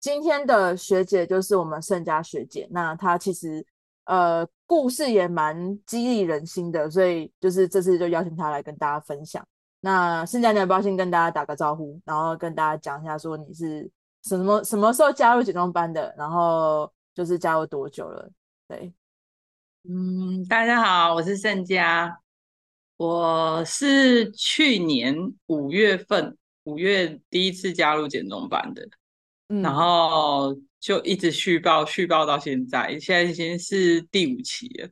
今天的学姐就是我们盛佳学姐，那她其实呃故事也蛮激励人心的，所以就是这次就邀请她来跟大家分享。那盛佳，你要不要先跟大家打个招呼，然后跟大家讲一下说你是什么什么时候加入减重班的，然后就是加入多久了？对，嗯，大家好，我是盛佳，我是去年五月份五月第一次加入减重班的，嗯，然后就一直续报续报到现在，现在已经是第五期了，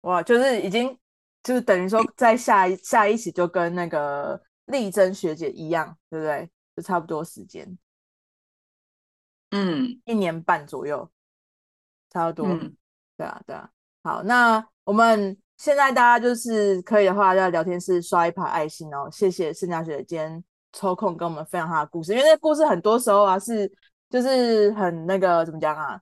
哇，就是已经。就是等于说，在下一下一期就跟那个丽珍学姐一样，对不对？就差不多时间，嗯，一年半左右，差不多。嗯、对啊，对啊。好，那我们现在大家就是可以的话，在聊天室刷一排爱心哦。谢谢盛佳学姐今天抽空跟我们分享她的故事，因为那故事很多时候啊是就是很那个怎么讲啊？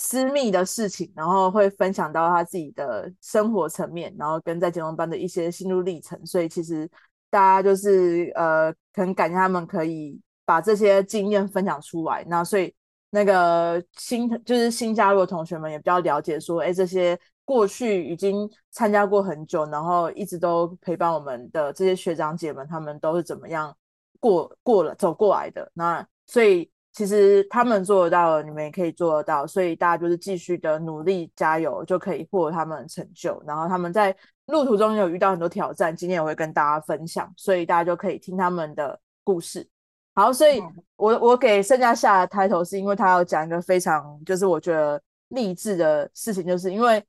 私密的事情，然后会分享到他自己的生活层面，然后跟在减重班的一些心路历程。所以其实大家就是呃，很感谢他们可以把这些经验分享出来。那所以那个新就是新加入的同学们也比较了解说，哎，这些过去已经参加过很久，然后一直都陪伴我们的这些学长姐们，他们都是怎么样过过了走过来的。那所以。其实他们做得到了，你们也可以做得到，所以大家就是继续的努力加油，就可以获得他们的成就。然后他们在路途中有遇到很多挑战，今天也会跟大家分享，所以大家就可以听他们的故事。好，所以我我给盛佳下的 title 是因为他要讲一个非常就是我觉得励志的事情，就是因为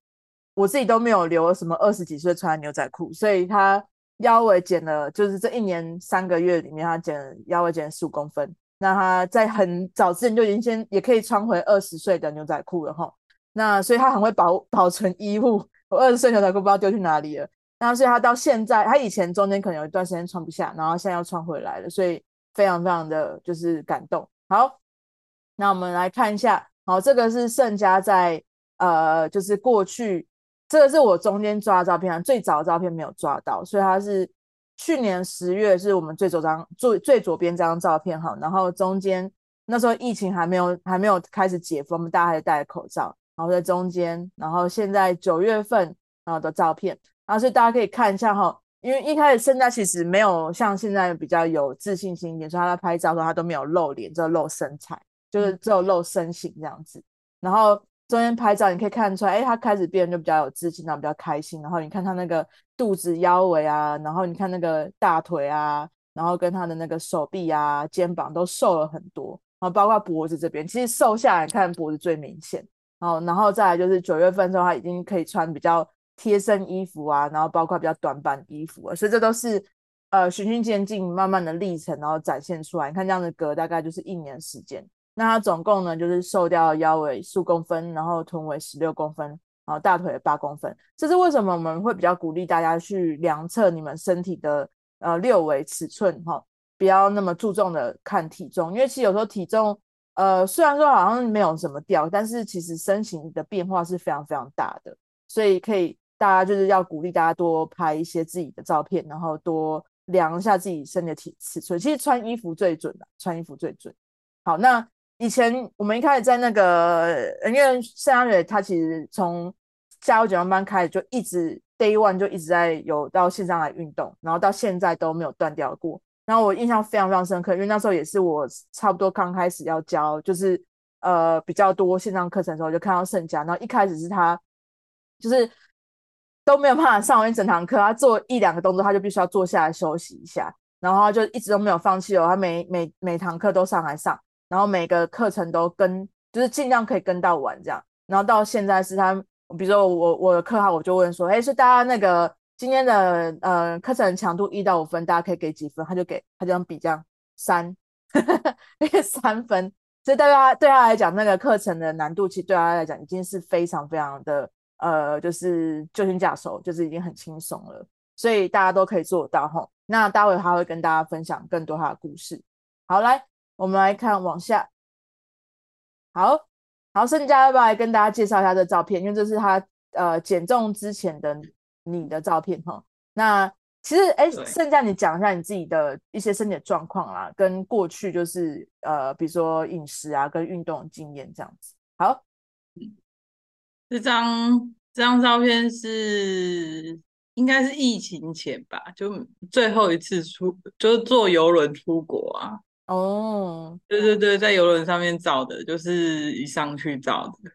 我自己都没有留什么二十几岁穿的牛仔裤，所以他腰围减了，就是这一年三个月里面他减腰围减了十五公分。那他在很早之前就已经先也可以穿回二十岁的牛仔裤了哈。那所以他很会保 保存衣物，我二十岁牛仔裤不知道丢去哪里了。那所以他到现在，他以前中间可能有一段时间穿不下，然后现在又穿回来了，所以非常非常的就是感动。好，那我们来看一下，好，这个是盛佳在呃，就是过去这个是我中间抓的照片，最早的照片没有抓到，所以他是。去年十月是我们最左张最最左边这张照片哈，然后中间那时候疫情还没有还没有开始解封，大家还是戴着口罩，然后在中间，然后现在九月份然后的照片，然后所以大家可以看一下哈，因为一开始盛佳其实没有像现在比较有自信心一点，所以他在拍照的时候他都没有露脸，只有露身材，就是只有露身形这样子，然后。中间拍照，你可以看出来，哎，他开始变得就比较有自信，然后比较开心。然后你看他那个肚子、腰围啊，然后你看那个大腿啊，然后跟他的那个手臂啊、肩膀都瘦了很多，然后包括脖子这边，其实瘦下来看脖子最明显。然后，然后再来就是九月份之后，他已经可以穿比较贴身衣服啊，然后包括比较短版衣服了，所以这都是呃循序渐进、慢慢的历程，然后展现出来。你看这样的隔大概就是一年时间。那他总共呢，就是瘦掉腰围数公分，然后臀围十六公分，然后大腿八公分。这是为什么我们会比较鼓励大家去量测你们身体的呃六围尺寸哈，不要那么注重的看体重，因为其实有时候体重呃虽然说好像没有什么掉，但是其实身形的变化是非常非常大的，所以可以大家就是要鼓励大家多拍一些自己的照片，然后多量一下自己身体的体尺寸。其实穿衣服最准的，穿衣服最准。好，那。以前我们一开始在那个，因为盛佳瑞他其实从加入减重班开始就一直 day one 就一直在有到线上来运动，然后到现在都没有断掉过。然后我印象非常非常深刻，因为那时候也是我差不多刚开始要教，就是呃比较多线上课程的时候，就看到盛佳。然后一开始是他就是都没有办法上完一整堂课，他做一两个动作他就必须要坐下来休息一下，然后他就一直都没有放弃哦，他每每每堂课都上来上。然后每个课程都跟，就是尽量可以跟到完这样。然后到现在是他，比如说我我的课号，我就问说，哎，是大家那个今天的呃课程强度一到五分，大家可以给几分？他就给他这样比这样三，三分。所以对他对他来讲，那个课程的难度其实对他来讲已经是非常非常的呃，就是就近下手，就是已经很轻松了。所以大家都可以做到吼。那待会他会跟大家分享更多他的故事。好，来。我们来看往下，好好，盛佳要不要来跟大家介绍一下这照片？因为这是他呃减重之前的你的照片哈。那其实，哎，盛佳你讲一下你自己的一些身体的状况啦，跟过去就是呃，比如说饮食啊，跟运动的经验这样子。好，这张这张照片是应该是疫情前吧，就最后一次出，就是坐游轮出国啊。哦，对对对，在游轮上面照的，就是一上去照的。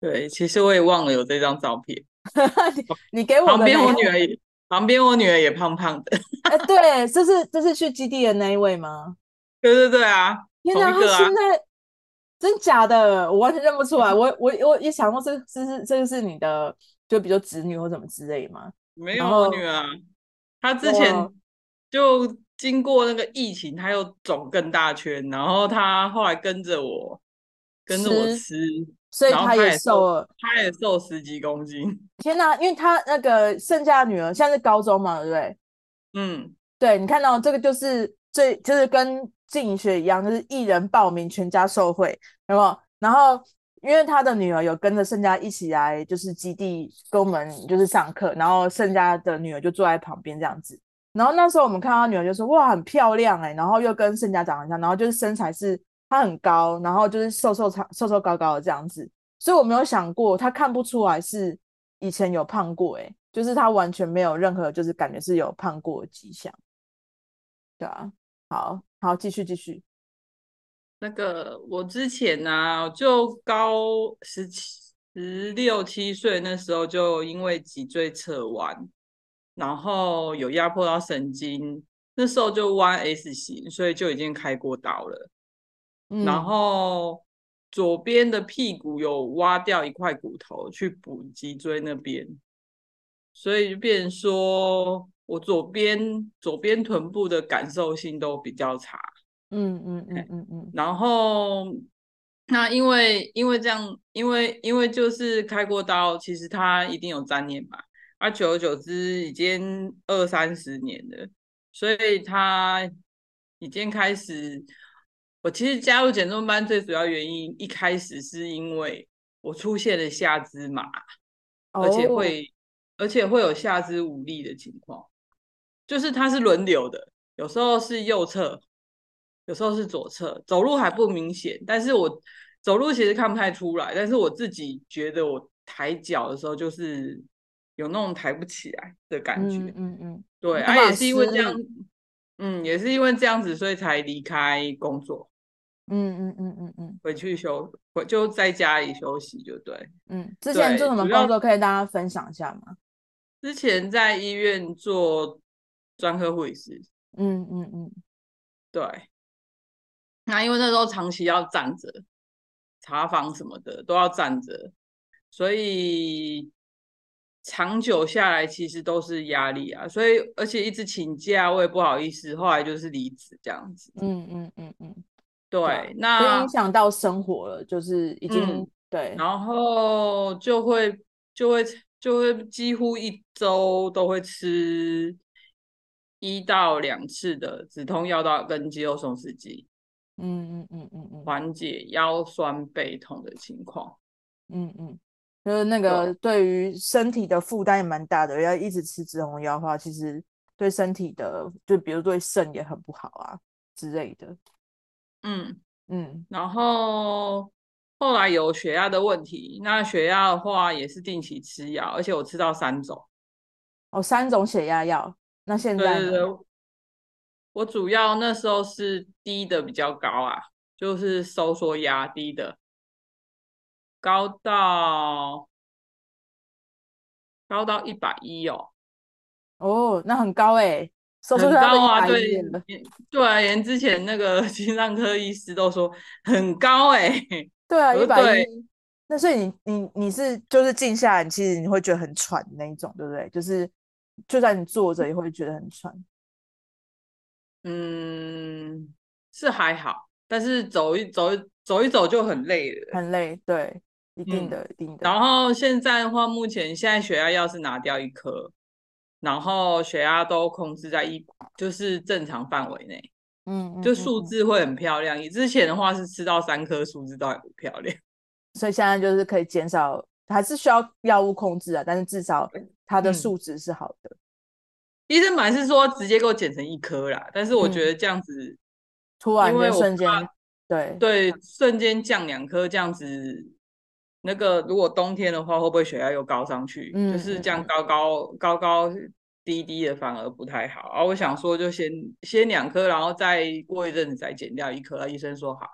对，其实我也忘了有这张照片。你给我旁边我女儿也，旁边我女儿也胖胖的。哎，对，这是这是去基地的那一位吗？对对对啊！天哪，他现在真假的，我完全认不出来。我我我也想过，这这是这个是你的，就比如说侄女或什么之类吗？没有我女儿，她之前就经过那个疫情，他又肿更大圈，然后他后来跟着我，跟着我吃。所以他也瘦了，他也瘦十几公斤。天哪！因为他那个剩下的女儿现在是高中嘛，对不对？嗯，对，你看到这个就是最就是跟经营学一样，就是一人报名全家受惠，有没有？然后因为他的女儿有跟着盛家一起来，就是基地跟我们就是上课，然后盛家的女儿就坐在旁边这样子。然后那时候我们看到他女儿就说：“哇，很漂亮哎、！”然后又跟盛家长得像，然后就是身材是。她很高，然后就是瘦瘦长、瘦瘦高高的这样子，所以我没有想过她看不出来是以前有胖过，哎，就是她完全没有任何就是感觉是有胖过的迹象。对啊，好好继续继续。那个我之前呢、就高十七、十六七岁那时候就因为脊椎侧弯，然后有压迫到神经，那时候就弯 S 型，所以就已经开过刀了。然后左边的屁股有挖掉一块骨头去补脊椎那边，所以就变成说我左边左边臀部的感受性都比较差。嗯嗯嗯嗯嗯。然后那因为因为这样，因为因为就是开过刀，其实他一定有粘连嘛。啊，久而久之已经二三十年了，所以他已经开始。我其实加入减重班最主要原因，一开始是因为我出现了下肢麻，oh. 而且会而且会有下肢无力的情况，就是它是轮流的，有时候是右侧，有时候是左侧，走路还不明显，但是我走路其实看不太出来，但是我自己觉得我抬脚的时候就是有那种抬不起来的感觉，嗯嗯嗯，对，啊也是因为这样，嗯，也是因为这样子，所以才离开工作。嗯嗯嗯嗯嗯，回去休，回就在家里休息就对。嗯，之前做什么工作可以大家分享一下吗？之前在医院做专科护理师。嗯嗯嗯，对。那因为那时候长期要站着，查房什么的都要站着，所以长久下来其实都是压力啊。所以而且一直请假，我也不好意思，后来就是离职这样子。嗯嗯嗯嗯。对，对，那影响到生活了，就是已经、嗯、对，然后就会就会就会几乎一周都会吃一到两次的止痛药到跟肌肉松弛剂，嗯嗯嗯嗯嗯，缓解腰酸背痛的情况，嗯嗯，就是那个对于身体的负担也蛮大的，要一直吃止痛药的话，其实对身体的就比如对肾也很不好啊之类的。嗯嗯，然后后来有血压的问题，那血压的话也是定期吃药，而且我吃到三种。哦，三种血压药。那现在？对对对，我主要那时候是低的比较高啊，就是收缩压低的，高到高到一百一哦。哦，那很高哎。很高啊，对，对啊，连之前那个 心脏科医师都说很高哎、欸，对啊，一百一，那所以你你你是就是静下来，其实你会觉得很喘的那一种，对不对？就是就算你坐着也会觉得很喘。嗯，是还好，但是走一走走一走就很累了，很累，对，一定的，嗯、一定的。然后现在的话，目前现在血压药是拿掉一颗。然后血压都控制在一，就是正常范围内，嗯，就数字会很漂亮。你、嗯、之前的话是吃到三颗，数字都还不漂亮，所以现在就是可以减少，还是需要药物控制啊，但是至少它的数值是好的。医生本来是说直接给我减成一颗啦，但是我觉得这样子，嗯、突然间瞬间，对对，瞬间降两颗这样子，那个如果冬天的话，会不会血压又高上去？嗯、就是这样高高高高低低的，反而不太好。啊，我想说就先先两颗，然后再过一阵子再减掉一颗。医生说好。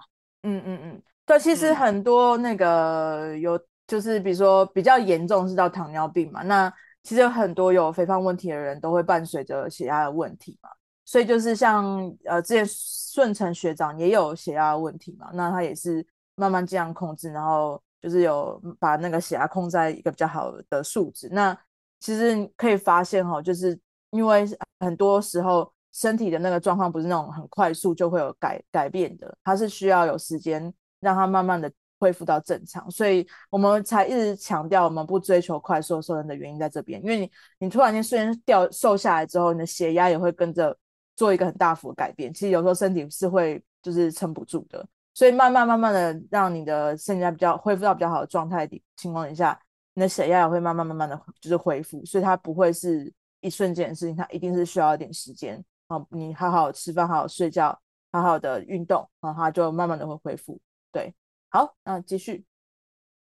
嗯嗯嗯，对，其实很多那个有，就是比如说比较严重是到糖尿病嘛，那。其实有很多有肥胖问题的人都会伴随着血压的问题嘛，所以就是像呃之前顺成学长也有血压的问题嘛，那他也是慢慢这样控制，然后就是有把那个血压控在一个比较好的数值。那其实可以发现哈，就是因为很多时候身体的那个状况不是那种很快速就会有改改变的，它是需要有时间让它慢慢的。恢复到正常，所以我们才一直强调我们不追求快速瘦身的原因在这边。因为你你突然间瞬间掉瘦下来之后，你的血压也会跟着做一个很大幅的改变。其实有时候身体是会就是撑不住的，所以慢慢慢慢的让你的身体比较恢复到比较好的状态的情况底下，你的血压也会慢慢慢慢的就是恢复。所以它不会是一瞬间的事情，它一定是需要一点时间啊。你好好吃饭，好好睡觉，好好的运动，然后它就慢慢的会恢复。对。好，那继续。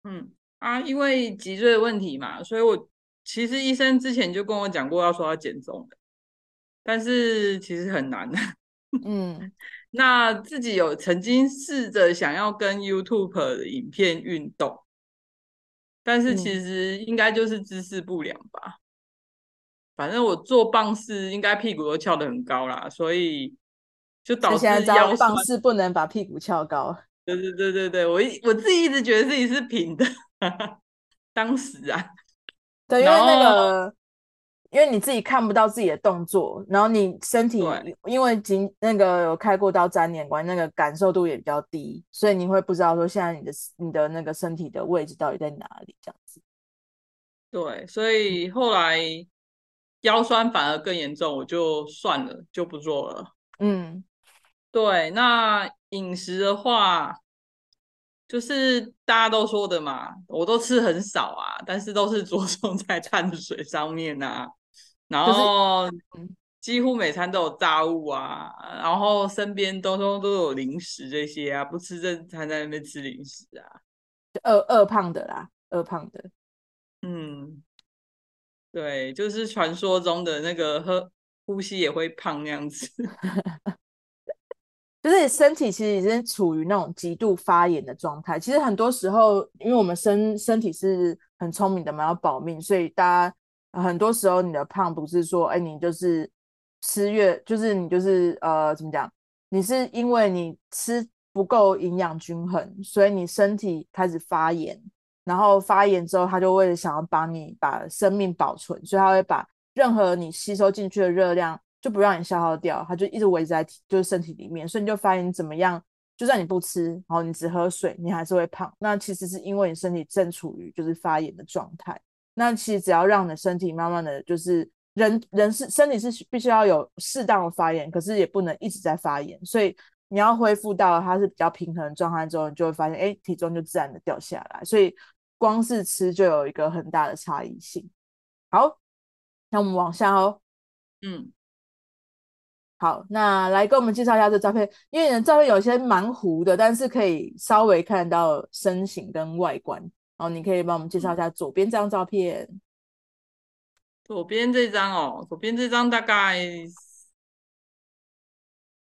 嗯啊，因为脊椎的问题嘛，所以我其实医生之前就跟我讲过，要说要减重的，但是其实很难。嗯，那自己有曾经试着想要跟 YouTube 的影片运动，但是其实应该就是姿势不良吧。嗯、反正我做棒式应该屁股都翘得很高啦，所以就导致腰棒式不能把屁股翘高。对对对对对，我一我自己一直觉得自己是平的，当时啊，对，因为那个，因为你自己看不到自己的动作，然后你身体因为经那个有开过刀粘连关，那个感受度也比较低，所以你会不知道说现在你的你的那个身体的位置到底在哪里这样子。对，所以后来腰酸反而更严重，我就算了，就不做了。嗯，对，那。饮食的话，就是大家都说的嘛，我都吃很少啊，但是都是着重在碳水上面啊，然后几乎每餐都有炸物啊，然后身边都都都有零食这些啊，不吃正餐在那边吃零食啊，饿饿胖的啦，饿胖的，嗯，对，就是传说中的那个喝呼吸也会胖那样子。就是身体其实已经处于那种极度发炎的状态。其实很多时候，因为我们身身体是很聪明的嘛，要保命，所以大家很多时候你的胖不是说，哎，你就是吃越，就是你就是呃，怎么讲？你是因为你吃不够营养均衡，所以你身体开始发炎，然后发炎之后，他就会想要帮你把生命保存，所以他会把任何你吸收进去的热量。就不让你消耗掉，它就一直围在就是身体里面，所以你就发现你怎么样，就算你不吃，然后你只喝水，你还是会胖。那其实是因为你身体正处于就是发炎的状态。那其实只要让你的身体慢慢的就是人人是身体是必须要有适当的发炎，可是也不能一直在发炎。所以你要恢复到它是比较平衡的状态之后，你就会发现，哎，体重就自然的掉下来。所以光是吃就有一个很大的差异性。好，那我们往下哦，嗯。好，那来跟我们介绍一下这照片，因为你的照片有些蛮糊的，但是可以稍微看到身形跟外观。然后你可以帮我们介绍一下左边这张照片。左边这张哦，左边这张大概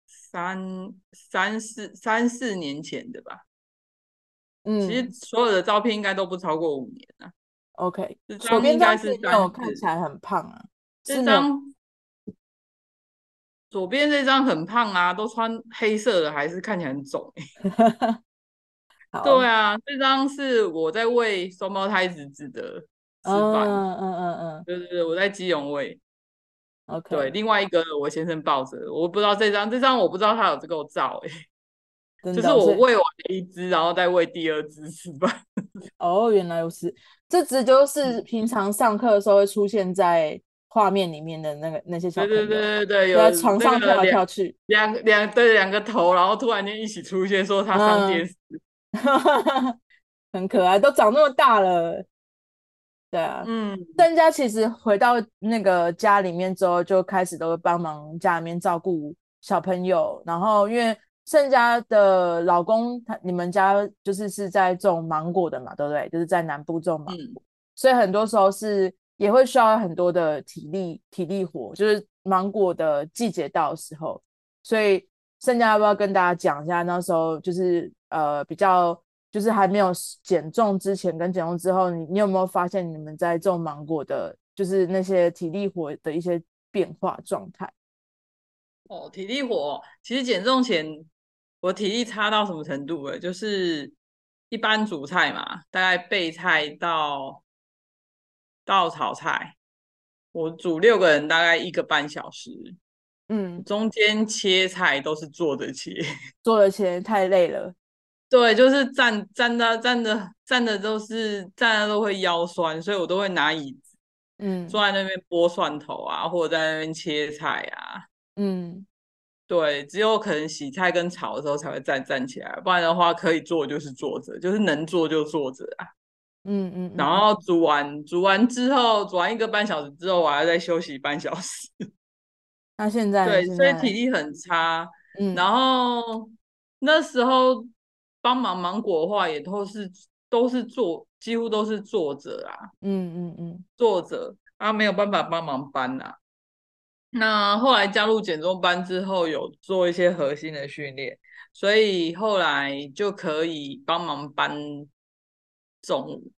三三四三四年前的吧。嗯，其实所有的照片应该都不超过五年啊。OK，左边这张是我看起来很胖啊，这张。左边这张很胖啊，都穿黑色的，还是看起来很肿哎。对啊，这张是我在喂双胞胎侄子的示范。嗯嗯嗯嗯，对对对，我在基隆喂。OK。对，另外一个我先生抱着，我不知道这张，这张我不知道他有这个照 哎。就是我喂完一只，然后再喂第二只示范。哦，原来如此，这只就是平常上课的时候会出现在。画面里面的那个那些小朋友，对对对对，有在床上跳来跳去，两两对两个头，然后突然间一起出现，说他上电视，嗯、很可爱，都长那么大了。对啊，嗯，盛家其实回到那个家里面之后，就开始都会帮忙家里面照顾小朋友。然后因为盛家的老公，他你们家就是是在种芒果的嘛，对不对？就是在南部种芒果，嗯、所以很多时候是也会需要很多的体力体力活，就是芒果的季节到的时候。所以盛家要不要跟大家讲一下那时候就是呃比较。就是还没有减重之前跟减重之后，你你有没有发现你们在种芒果的，就是那些体力活的一些变化状态？哦，体力活，其实减重前我体力差到什么程度？哎，就是一般煮菜嘛，大概备菜到到炒菜，我煮六个人大概一个半小时，嗯，中间切菜都是坐着切，坐着切太累了。对，就是站站的站的站的都是站的都会腰酸，所以我都会拿椅子，嗯，坐在那边剥蒜头啊，或者在那边切菜啊，嗯，对，只有可能洗菜跟炒的时候才会站站起来，不然的话可以坐就是坐着，就是能坐就坐着啊，嗯嗯，嗯，然后煮完煮完之后，煮完一个半小时之后，我还要再休息半小时。那现在对，所以体力很差，嗯，然后那时候。帮忙芒果的话，也都是都是坐，几乎都是坐着啊。嗯嗯嗯，坐着啊，没有办法帮忙搬啊。那后来加入减重班之后，有做一些核心的训练，所以后来就可以帮忙搬重物。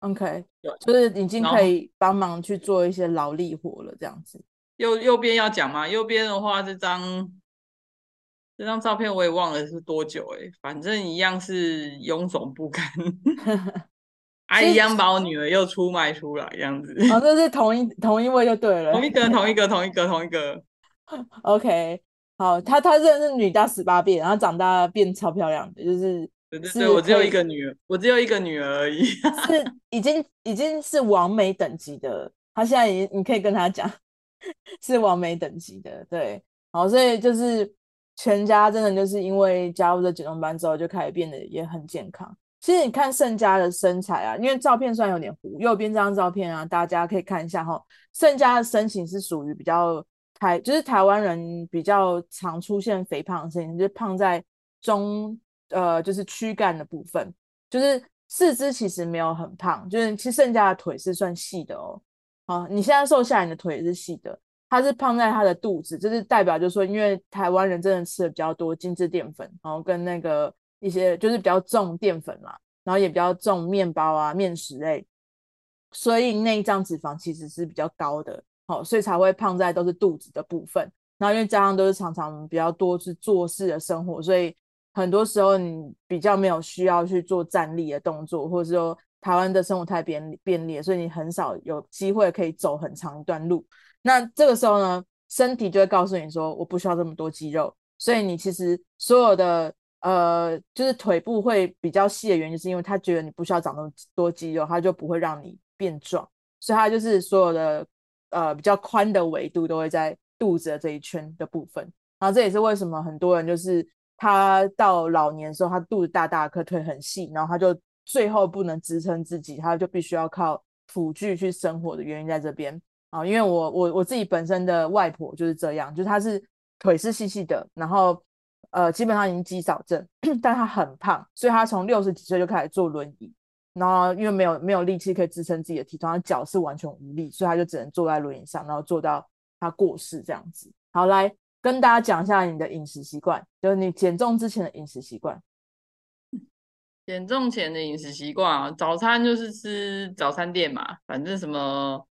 OK，就是已经可以帮忙去做一些劳力活了，这样子。右右边要讲吗？右边的话，这张。这张照片我也忘了是多久哎、欸，反正一样是臃肿不堪，啊一样把我女儿又出卖出来这样子。哦，这是同一同一位就对了，同一个同一个同一个同一个。OK，好，她她真的是女大十八变，然后长大变超漂亮的，就是对对对，我只有一个女儿，我只有一个女儿而已，是 已经已经是完美等级的。她现在已经你可以跟她讲，是完美等级的，对，好，所以就是。全家真的就是因为加入这减重班之后，就开始变得也很健康。其实你看盛家的身材啊，因为照片虽然有点糊，右边这张照片啊，大家可以看一下哈。盛家的身形是属于比较台，就是台湾人比较常出现肥胖的身形，就是胖在中呃，就是躯干的部分，就是四肢其实没有很胖，就是其实盛家的腿是算细的哦。好，你现在瘦下来，你的腿也是细的。它是胖在它的肚子，就是代表就是说，因为台湾人真的吃的比较多精致淀粉，然后跟那个一些就是比较重淀粉嘛，然后也比较重面包啊、面食类，所以内脏脂肪其实是比较高的，好，所以才会胖在都是肚子的部分。然后因为加上都是常常比较多是坐式的生活，所以很多时候你比较没有需要去做站立的动作，或者说台湾的生活太便便利，所以你很少有机会可以走很长一段路。那这个时候呢，身体就会告诉你说，我不需要这么多肌肉，所以你其实所有的呃，就是腿部会比较细的原因，是因为他觉得你不需要长那么多肌肉，他就不会让你变壮，所以他就是所有的呃比较宽的维度都会在肚子的这一圈的部分。然后这也是为什么很多人就是他到老年的时候，他肚子大大可，腿很细，然后他就最后不能支撑自己，他就必须要靠辅具去生活的原因在这边。啊，因为我我我自己本身的外婆就是这样，就是她是腿是细细的，然后呃基本上已经肌少症，但她很胖，所以她从六十几岁就开始坐轮椅，然后因为没有没有力气可以支撑自己的体重，她脚是完全无力，所以她就只能坐在轮椅上，然后坐到她过世这样子。好，来跟大家讲一下你的饮食习惯，就是你减重之前的饮食习惯。减重前的饮食习惯啊，早餐就是吃早餐店嘛，反正什么。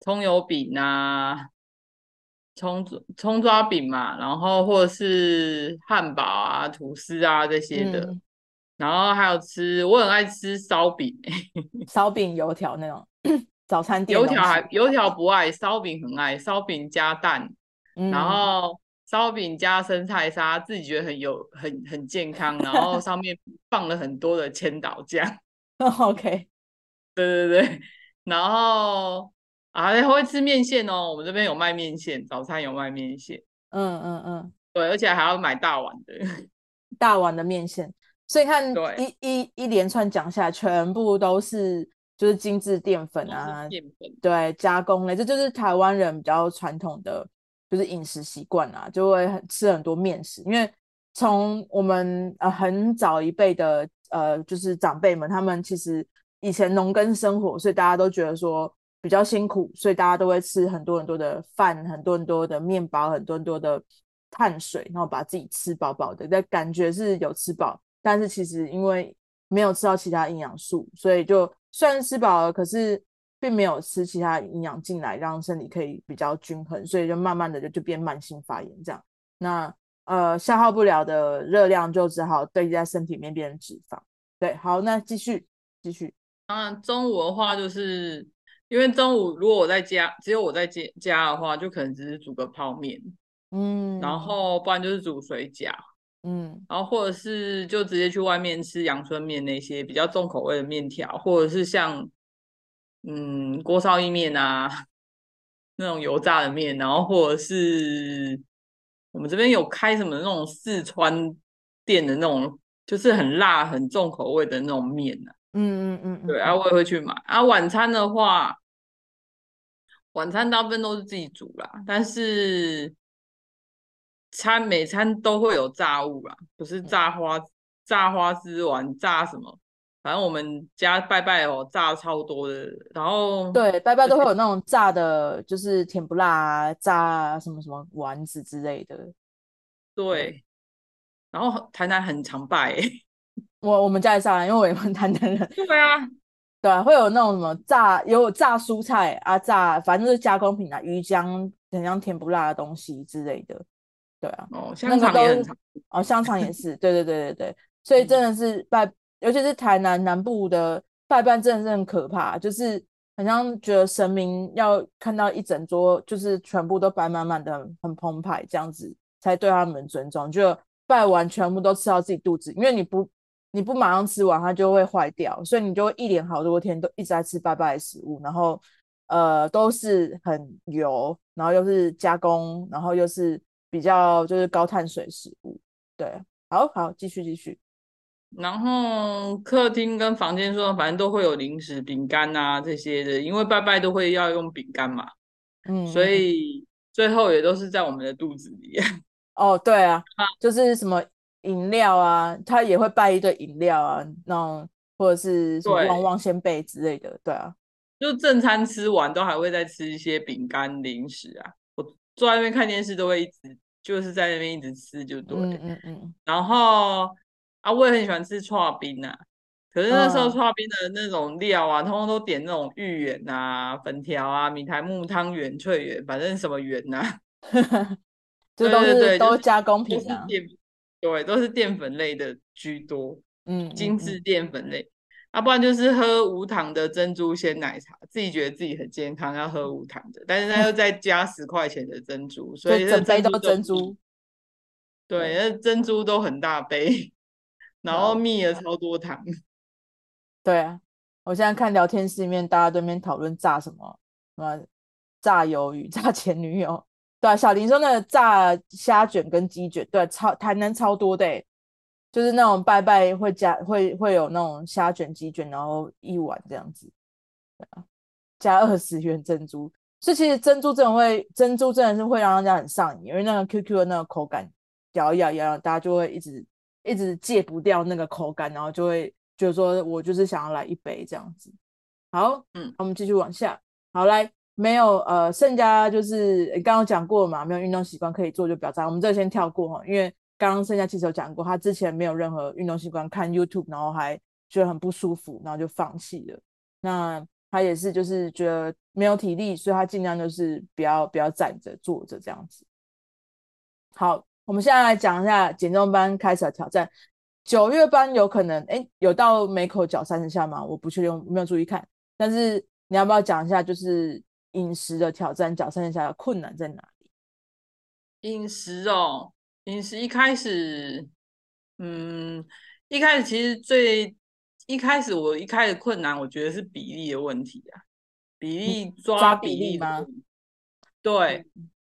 葱油饼啊，葱葱抓饼嘛，然后或者是汉堡啊、吐司啊这些的，嗯、然后还有吃，我很爱吃烧饼，烧饼油条那种早餐店。油条还油条不爱，烧饼很爱，烧饼加蛋，嗯、然后烧饼加生菜沙，自己觉得很有很很健康，然后上面放了很多的千岛酱。OK，对对对，然后。啊，还会吃面线哦。我们这边有卖面线，早餐有卖面线。嗯嗯嗯，对，而且还要买大碗的，大碗的面线。所以看一一一连串讲下来，全部都是就是精致淀粉啊，淀粉对加工类，这就是台湾人比较传统的就是饮食习惯啊，就会很吃很多面食，因为从我们呃很早一辈的呃就是长辈们，他们其实以前农耕生活，所以大家都觉得说比较辛苦，所以大家都会吃很多很多的饭，很多很多的面包，很多很多的碳水，然后把自己吃饱饱的，但感觉是有吃饱，但是其实因为没有吃到其他营养素，所以就虽然吃饱了，可是并没有吃其他营养进来，让身体可以比较均衡，所以就慢慢的就就变慢性发炎这样。那呃消耗不了的热量就只好堆积在身体里面变成脂肪。对，好，那继续继续。啊，中午的话就是因为中午如果我在家，只有我在家家的话，就可能只是煮个泡面，嗯，然后不然就是煮水饺。嗯，然后或者是就直接去外面吃阳春面那些比较重口味的面条，或者是像嗯锅烧意面啊那种油炸的面，然后或者是我们这边有开什么那种四川店的那种，就是很辣很重口味的那种面呢、啊。嗯嗯嗯，对，啊我也会去买。啊晚餐的话，晚餐大部分都是自己煮啦，但是。餐每餐都会有炸物啦，不是炸花炸花枝丸，炸什么？反正我们家拜拜哦，炸超多的。然后对，拜拜都会有那种炸的，就是甜不辣啊，炸什么什么丸子之类的。对，然后台南很常拜，我我们家也炸，因为我也是台南人。对啊，对啊，会有那种什么炸，有炸蔬菜啊，炸反正就是加工品啊，鱼浆很像甜不辣的东西之类的。对啊，哦，香肠也很长哦，香肠也是，对对对对对，所以真的是拜，嗯、尤其是台南南部的拜拜，真的是很可怕，就是好像觉得神明要看到一整桌，就是全部都摆满满的很，很澎湃，这样子才对他们尊重。就拜完全部都吃到自己肚子，因为你不你不马上吃完，它就会坏掉，所以你就会一连好多天都一直在吃拜拜的食物，然后呃都是很油，然后又是加工，然后又是。比较就是高碳水食物，对，好好继续继续。然后客厅跟房间说，反正都会有零食、饼干啊这些的，因为拜拜都会要用饼干嘛，嗯，所以最后也都是在我们的肚子里。哦，对啊，啊就是什么饮料啊，他也会拜一堆饮料啊，那种或者是什么旺旺仙贝之类的，对啊，就正餐吃完都还会再吃一些饼干零食啊。我坐在那边看电视都会一直就是在那边一直吃就对，嗯嗯嗯。然后啊，我也很喜欢吃剉冰啊，可是那时候剉冰的那种料啊，通通都点那种芋圆啊、粉条啊、米苔木汤圆、脆圆，反正什么圆呐、啊，这都是对对对都加工品啊，对，都是淀粉类的居多，嗯，精致淀粉类。啊，不然就是喝无糖的珍珠鲜奶茶，自己觉得自己很健康，要喝无糖的，但是他又再加十块钱的珍珠，所以整杯都珍珠。对，那珍珠都很大杯，然后蜜了超多糖。对啊，我现在看聊天室里面大家对面讨论炸什么，什么炸鱿鱼、炸前女友。对啊，小林说那个炸虾卷跟鸡卷，对，超台南超多的。就是那种拜拜会加会会有那种虾卷鸡卷，然后一碗这样子，对啊，加二十元珍珠。所以其实珍珠真的会，珍珠真的是会让人家很上瘾，因为那个 QQ 的那个口感，咬一咬咬，大家就会一直一直戒不掉那个口感，然后就会觉得说我就是想要来一杯这样子。好，嗯，我们继续往下。好，来，没有呃，剩下就是刚刚讲过嘛，没有运动习惯可以做就表彰，我们这先跳过哈，因为。刚刚剩下其实有讲过，他之前没有任何运动习惯，看 YouTube，然后还觉得很不舒服，然后就放弃了。那他也是就是觉得没有体力，所以他尽量就是不要不要站着坐着这样子。好，我们现在来讲一下减重班开始的挑战。九月班有可能哎，有到每口脚三十下吗？我不确定，没有注意看。但是你要不要讲一下，就是饮食的挑战，脚三十下的困难在哪里？饮食哦。饮食一开始，嗯，一开始其实最一开始我一开始困难，我觉得是比例的问题啊，比例抓比例吗？对，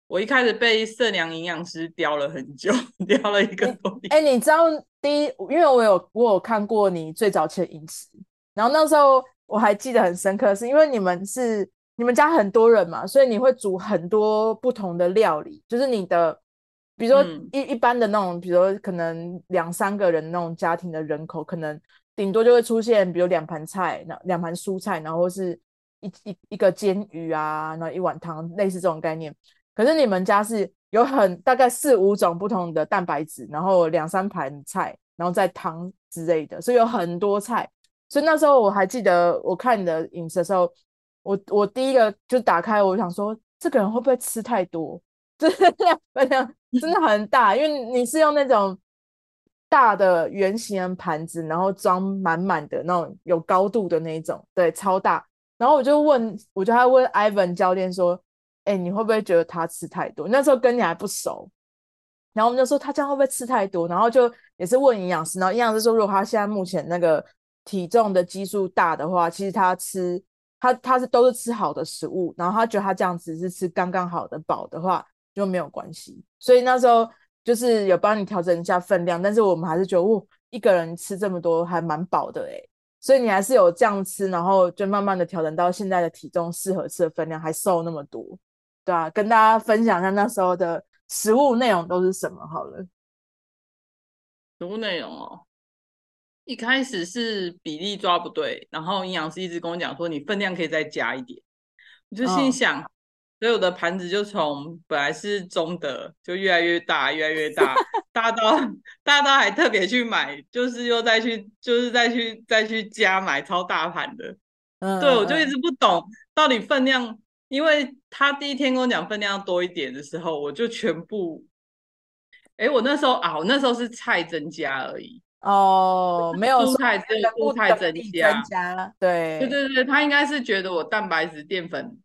我一开始被社娘营养师雕了很久，雕了一个多月。哎、欸，你知道第一，因为我有我有看过你最早期的饮食，然后那时候我还记得很深刻，是因为你们是你们家很多人嘛，所以你会煮很多不同的料理，就是你的，比如说一、嗯、一般的那种，比如说可能两三个人那种家庭的人口，可能顶多就会出现，比如两盘菜，那两盘蔬菜，然后是一一一个煎鱼啊，然后一碗汤，类似这种概念。可是你们家是有很大概四五种不同的蛋白质，然后两三盘菜，然后再汤之类的，所以有很多菜。所以那时候我还记得，我看你的饮食的时候，我我第一个就打开，我想说，这个人会不会吃太多？就是量分量真的很大，因为你是用那种大的圆形盘子，然后装满满的那种有高度的那种，对，超大。然后我就问，我就还问 Ivan 教练说，哎，你会不会觉得他吃太多？那时候跟你还不熟，然后我们就说他这样会不会吃太多？然后就也是问营养师，然后营养师说，如果他现在目前那个。体重的基数大的话，其实他吃他他是都是吃好的食物，然后他觉得他这样子是吃刚刚好的饱的话就没有关系。所以那时候就是有帮你调整一下分量，但是我们还是觉得，哦，一个人吃这么多还蛮饱的诶。所以你还是有这样吃，然后就慢慢的调整到现在的体重适合吃的分量，还瘦那么多，对啊，跟大家分享一下那时候的食物内容都是什么好了。食物内容哦。一开始是比例抓不对，然后营养师一直跟我讲说，你分量可以再加一点，我就心想，哦、所以我的盘子就从本来是中的，就越来越大，越来越大，大到大到还特别去买，就是又再去，就是再去再去加买超大盘的。嗯，对，我就一直不懂到底分量，因为他第一天跟我讲分量要多一点的时候，我就全部，哎，我那时候啊，我那时候是菜增加而已。哦，没有蔬菜增蔬菜增加，增加，对对对对，他应该是觉得我蛋白质、淀粉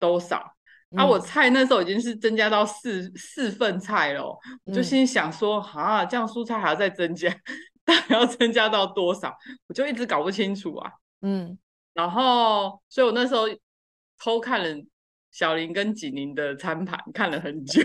都少，嗯、啊，我菜那时候已经是增加到四四份菜了，我就心想说，啊，这样蔬菜还要再增加，大概要增加到多少？我就一直搞不清楚啊，嗯，然后，所以我那时候偷看了小林跟景宁的餐盘，看了很久。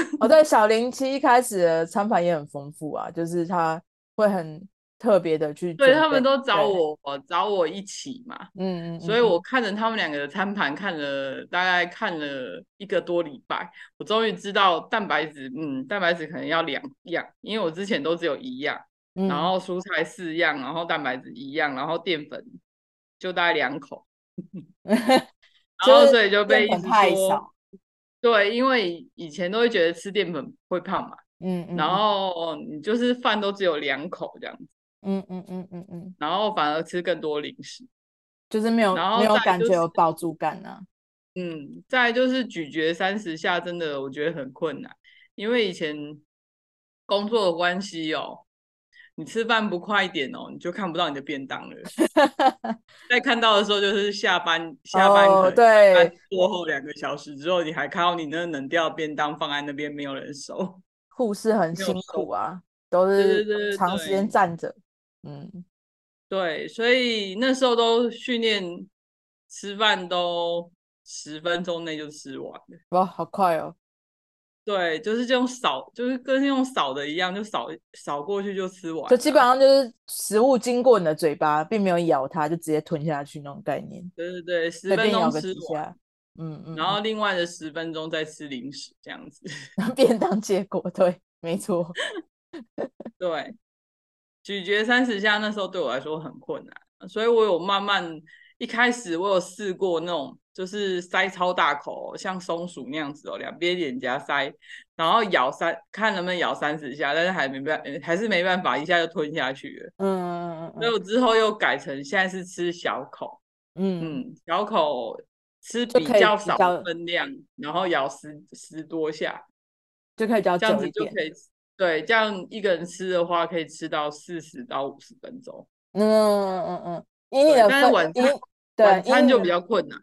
哦，对，小林其实一开始的餐盘也很丰富啊，就是他会很特别的去，对，他们都找我找我一起嘛，嗯，嗯，嗯，所以我看着他们两个的餐盘看了大概看了一个多礼拜，我终于知道蛋白质，嗯，蛋白质可能要两样，因为我之前都只有一样，嗯、然后蔬菜四样，然后蛋白质一样，然后淀粉就大概两口，然后所以就被一直说。对，因为以前都会觉得吃淀粉会胖嘛，嗯，嗯，然后你就是饭都只有两口这样子，嗯嗯嗯嗯嗯，然后反而吃更多零食，就是没有，没有感觉有饱足感呢、啊。嗯，再就是咀嚼三十下，真的我觉得很困难，因为以前工作的关系哦。你吃饭不快一点哦，你就看不到你的便当了。在看到的时候，就是下班下班对过后两个小时之后，你还看到你那冷掉便当放在那边，没有人收。护士很辛苦啊，都是长时间站着。嗯，对，所以那时候都训练吃饭都十分钟内就吃完了。哇，好快哦！对，就是这种扫，就是跟用扫的一样，就扫扫过去就吃完。就基本上就是食物经过你的嘴巴，并没有咬它，就直接吞下去那种概念。对对对，十分钟吃完。嗯嗯。然后另外的十分钟再吃零食，这样子。便当结果，对，没错。对，咀嚼三十下，那时候对我来说很困难，所以我有慢慢，一开始我有试过那种。就是塞超大口，像松鼠那样子哦，两边脸颊塞，然后咬三，看能不能咬三十下，但是还没办，还是没办法，一下就吞下去了。嗯嗯嗯。所以我之后又改成现在是吃小口，嗯嗯，小口吃比较少分量，然后咬十十多下，就可以较这样子就可以，对，这样一个人吃的话，可以吃到四十到五十分钟。嗯嗯嗯嗯，因为但是晚餐对餐就比较困难。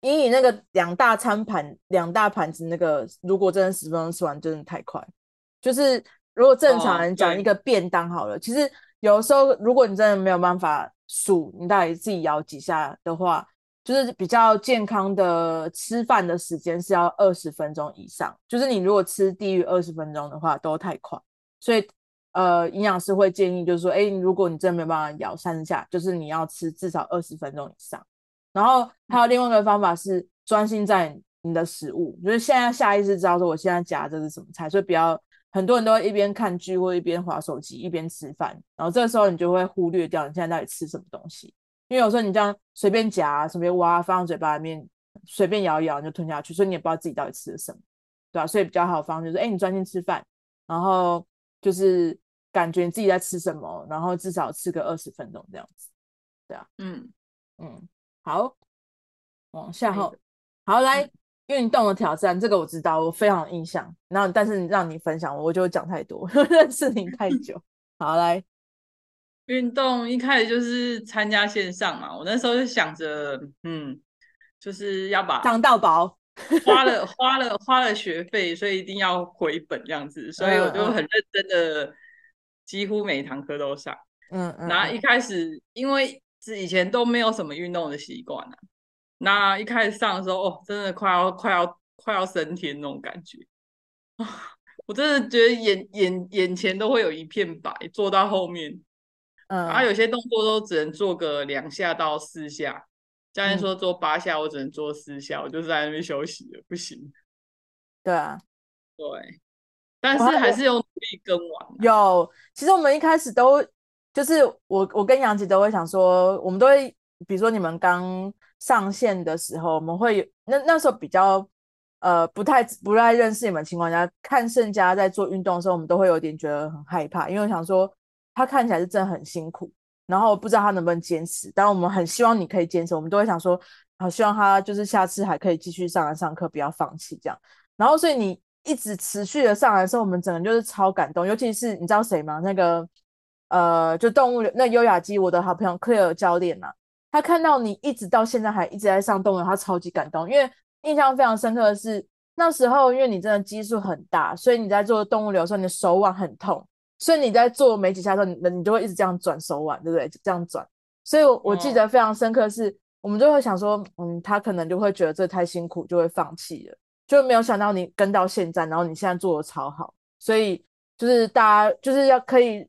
英语那个两大餐盘，两大盘子那个，如果真的十分钟吃完，真的太快。就是如果正常人讲一个便当好了，哦、其实有时候如果你真的没有办法数，你到底自己咬几下的话，就是比较健康的吃饭的时间是要二十分钟以上。就是你如果吃低于二十分钟的话，都太快。所以呃营养师会建议，就是说，哎，如果你真的没有办法咬三十下，就是你要吃至少二十分钟以上。然后还有另外一个方法是专心在你的食物，就是现在下意识知道说我现在夹的是什么菜，所以不要很多人都会一边看剧或一边划手机一边吃饭，然后这个时候你就会忽略掉你现在到底吃什么东西，因为有时候你这样随便夹随便挖放到嘴巴里面随便咬一咬你就吞下去，所以你也不知道自己到底吃了什么，对吧？所以比较好的方式就是哎，你专心吃饭，然后就是感觉你自己在吃什么，然后至少吃个二十分钟这样子，对啊，嗯嗯。好，往下后，好来运动的挑战，这个我知道，我非常有印象。然后，但是你让你分享，我就讲太多，认识你太久。好来，运动一开始就是参加线上嘛，我那时候就想着，嗯，就是要把长到薄，花了 花了花了学费，所以一定要回本这样子，所以我就很认真的，几乎每一堂课都上。嗯嗯，然后一开始因为。是以前都没有什么运动的习惯啊，那一开始上的时候，哦，真的快要快要快要升天那种感觉啊！我真的觉得眼眼眼前都会有一片白，做到后面，嗯，然后有些动作都只能做个两下到四下，教练说做八下，我只能做四下，我就在那边休息了，不行。对啊，对，但是还是有努力跟完。有，其实我们一开始都。就是我，我跟杨吉都会想说，我们都会，比如说你们刚上线的时候，我们会有那那时候比较呃不太不太认识你们的情况下，看盛佳在做运动的时候，我们都会有点觉得很害怕，因为我想说他看起来是真的很辛苦，然后不知道他能不能坚持。但我们很希望你可以坚持，我们都会想说，好希望他就是下次还可以继续上来上课，不要放弃这样。然后所以你一直持续的上来的时候，我们整个就是超感动，尤其是你知道谁吗？那个。呃，就动物那优雅鸡，我的好朋友 Claire 教练呐、啊，他看到你一直到现在还一直在上动物，他超级感动。因为印象非常深刻的是，那时候因为你真的基数很大，所以你在做动物流的时候，你的手腕很痛，所以你在做没几下的时候，你你就会一直这样转手腕，对不对？这样转。所以我，我我记得非常深刻是，我们就会想说，嗯，他可能就会觉得这太辛苦，就会放弃了，就没有想到你跟到现在，然后你现在做的超好，所以就是大家就是要可以。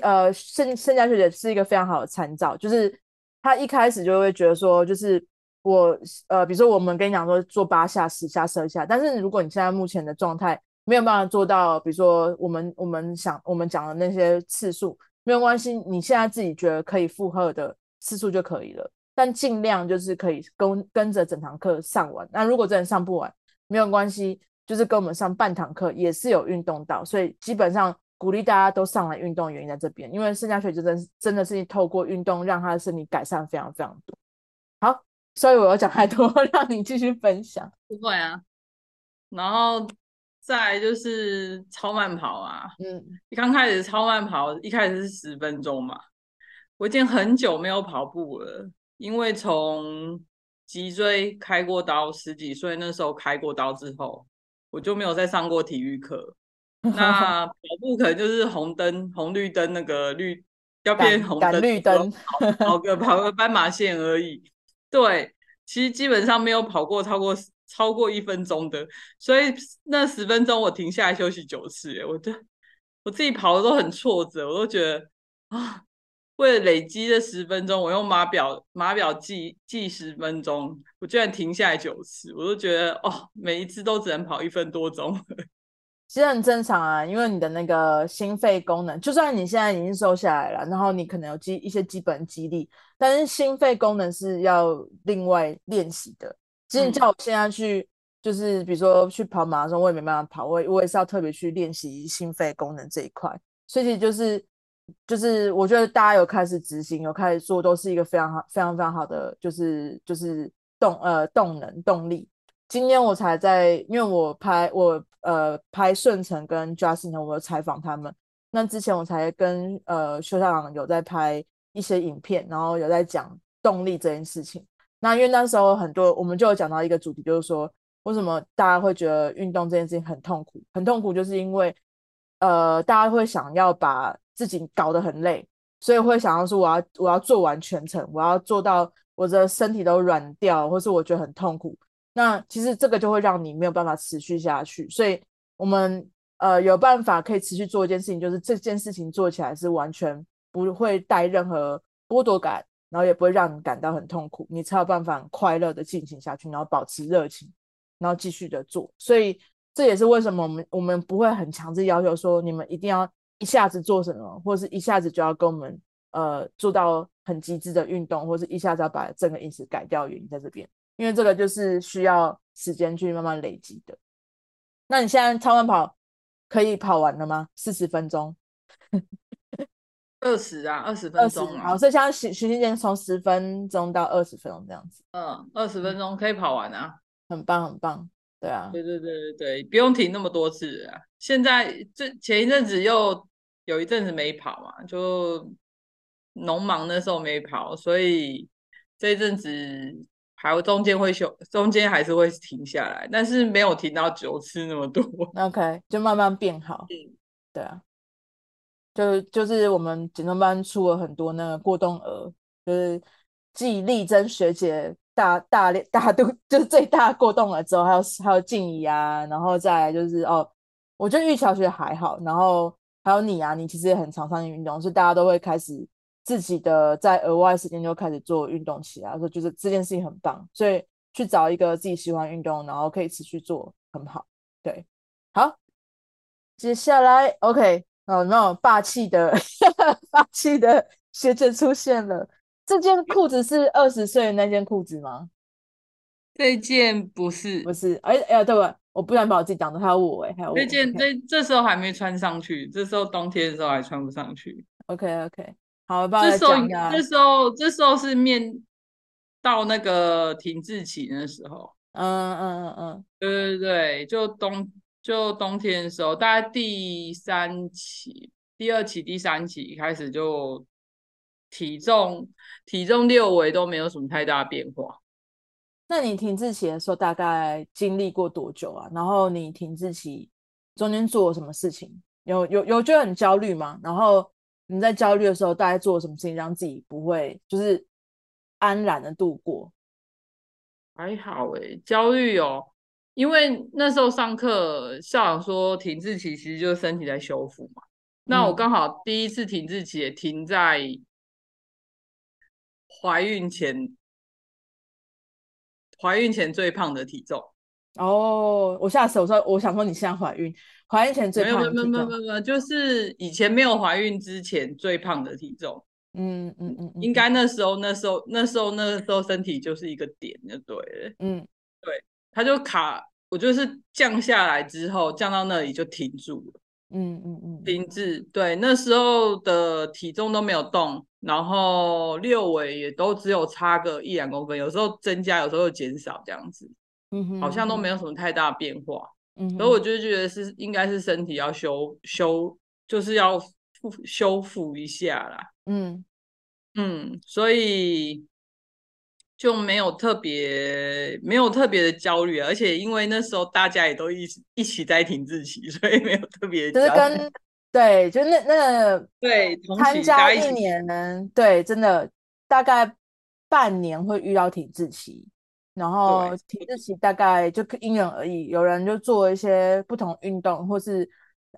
呃，盛盛嘉学姐是一个非常好的参照，就是她一开始就会觉得说，就是我呃，比如说我们跟你讲说做八下、十下、十二下，但是如果你现在目前的状态没有办法做到，比如说我们我们想我们讲的那些次数，没有关系，你现在自己觉得可以负荷的次数就可以了，但尽量就是可以跟跟着整堂课上完。那如果真的上不完，没有关系，就是跟我们上半堂课也是有运动到，所以基本上。鼓励大家都上来运动，原因在这边，因为盛嘉学真的真的是透过运动让他的身体改善非常非常多。好，所以我要讲太多，让你继续分享。不会啊，然后再就是超慢跑啊，嗯，刚开始超慢跑，一开始是十分钟嘛，我已经很久没有跑步了，因为从脊椎开过刀，十几岁那时候开过刀之后，我就没有再上过体育课。那跑步可能就是红灯、红绿灯那个绿要变红灯，绿灯跑个 跑个斑马线而已。对，其实基本上没有跑过超过超过一分钟的，所以那十分钟我停下来休息九次。哎，我的我自己跑的都很挫折，我都觉得啊，为了累积这十分钟，我用码表码表计计十分钟，我居然停下来九次，我都觉得哦，每一次都只能跑一分多钟。其实很正常啊，因为你的那个心肺功能，就算你现在已经瘦下来了，然后你可能有基一些基本肌力，但是心肺功能是要另外练习的。其实你叫我现在去，嗯、就是比如说去跑马拉松，我也没办法跑，我我也是要特别去练习心肺功能这一块。所以就是就是我觉得大家有开始执行，有开始做，都是一个非常好、非常非常好的，就是就是动呃动能动力。今天我才在，因为我拍我呃拍顺成跟 Justin，我有采访他们。那之前我才跟呃邱校长有在拍一些影片，然后有在讲动力这件事情。那因为那时候很多我们就有讲到一个主题，就是说为什么大家会觉得运动这件事情很痛苦？很痛苦，就是因为呃大家会想要把自己搞得很累，所以会想要说我要我要做完全程，我要做到我的身体都软掉，或是我觉得很痛苦。那其实这个就会让你没有办法持续下去，所以我们呃有办法可以持续做一件事情，就是这件事情做起来是完全不会带任何剥夺感，然后也不会让你感到很痛苦，你才有办法快乐的进行下去，然后保持热情，然后继续的做。所以这也是为什么我们我们不会很强制要求说你们一定要一下子做什么，或是一下子就要跟我们呃做到很极致的运动，或是一下子要把整个饮食改掉，原因在这边，因为这个就是需要时间去慢慢累积的。那你现在超慢跑可以跑完了吗？四十分钟。二十啊，二十分钟啊。好，所以像徐徐静健从十分钟到二十分钟这样子。嗯，二十分钟可以跑完啊，很棒很棒。对啊，对对对对对，不用停那么多次啊。现在这前一阵子又有一阵子没跑嘛，就农忙的时候没跑，所以这一阵子还有中间会休，中间还是会停下来，但是没有停到九次那么多。OK，就慢慢变好。嗯，对啊。就就是我们减重班出了很多那个过冬鹅，就是继丽珍学姐大大练大都就是最大过冬鹅之后，还有还有静怡啊，然后再来就是哦，我觉得玉桥学还好，然后还有你啊，你其实也很常上运动，所以大家都会开始自己的在额外时间就开始做运动起来，所以就是这件事情很棒，所以去找一个自己喜欢运动，然后可以持续做很好，对，好，接下来 OK。哦，那种霸气的 霸气的学姐出现了。这件裤子是二十岁的那件裤子吗？这件不是，不是。哎哎呀，对吧？我不想把我自己挡着，还有我哎，还有我。这件这这时候还没穿上去，这时候冬天的时候还穿不上去。OK OK，好，帮我讲一下。这时候这时候是面到那个停滞期的时候。嗯嗯嗯嗯，对对对，就冬。就冬天的时候，大概第三期、第二期、第三期开始就体重、体重六围都没有什么太大变化。那你停滞期的时候大概经历过多久啊？然后你停滞期中间做了什么事情？有有有觉得很焦虑吗？然后你在焦虑的时候大概做了什么事情，让自己不会就是安然的度过？还好诶、欸，焦虑哦。因为那时候上课，校长说停滞期其实就是身体在修复嘛。那我刚好第一次停滞期也停在怀孕前，怀孕前最胖的体重。哦，我下次我说，我想说你现在怀孕，怀孕前最胖的体重。没有没有没有没有，就是以前没有怀孕之前最胖的体重。嗯嗯嗯，应该那时候那时候那时候那时候身体就是一个点就对了。嗯。对，他就卡，我就是降下来之后，降到那里就停住了。嗯嗯嗯，停滞。对，那时候的体重都没有动，然后六尾也都只有差个一两公分，有时候增加，有时候又减少这样子。嗯哼，好像都没有什么太大变化。嗯哼，所以我就觉得是应该是身体要修修，就是要复修复一下啦。嗯嗯，所以。就没有特别没有特别的焦虑，而且因为那时候大家也都一起一起在停滞期，所以没有特别就是跟对，就那那对参加一年呢，对，真的大概半年会遇到停滞期，然后停滞期大概就因人而异，有人就做一些不同运动，或是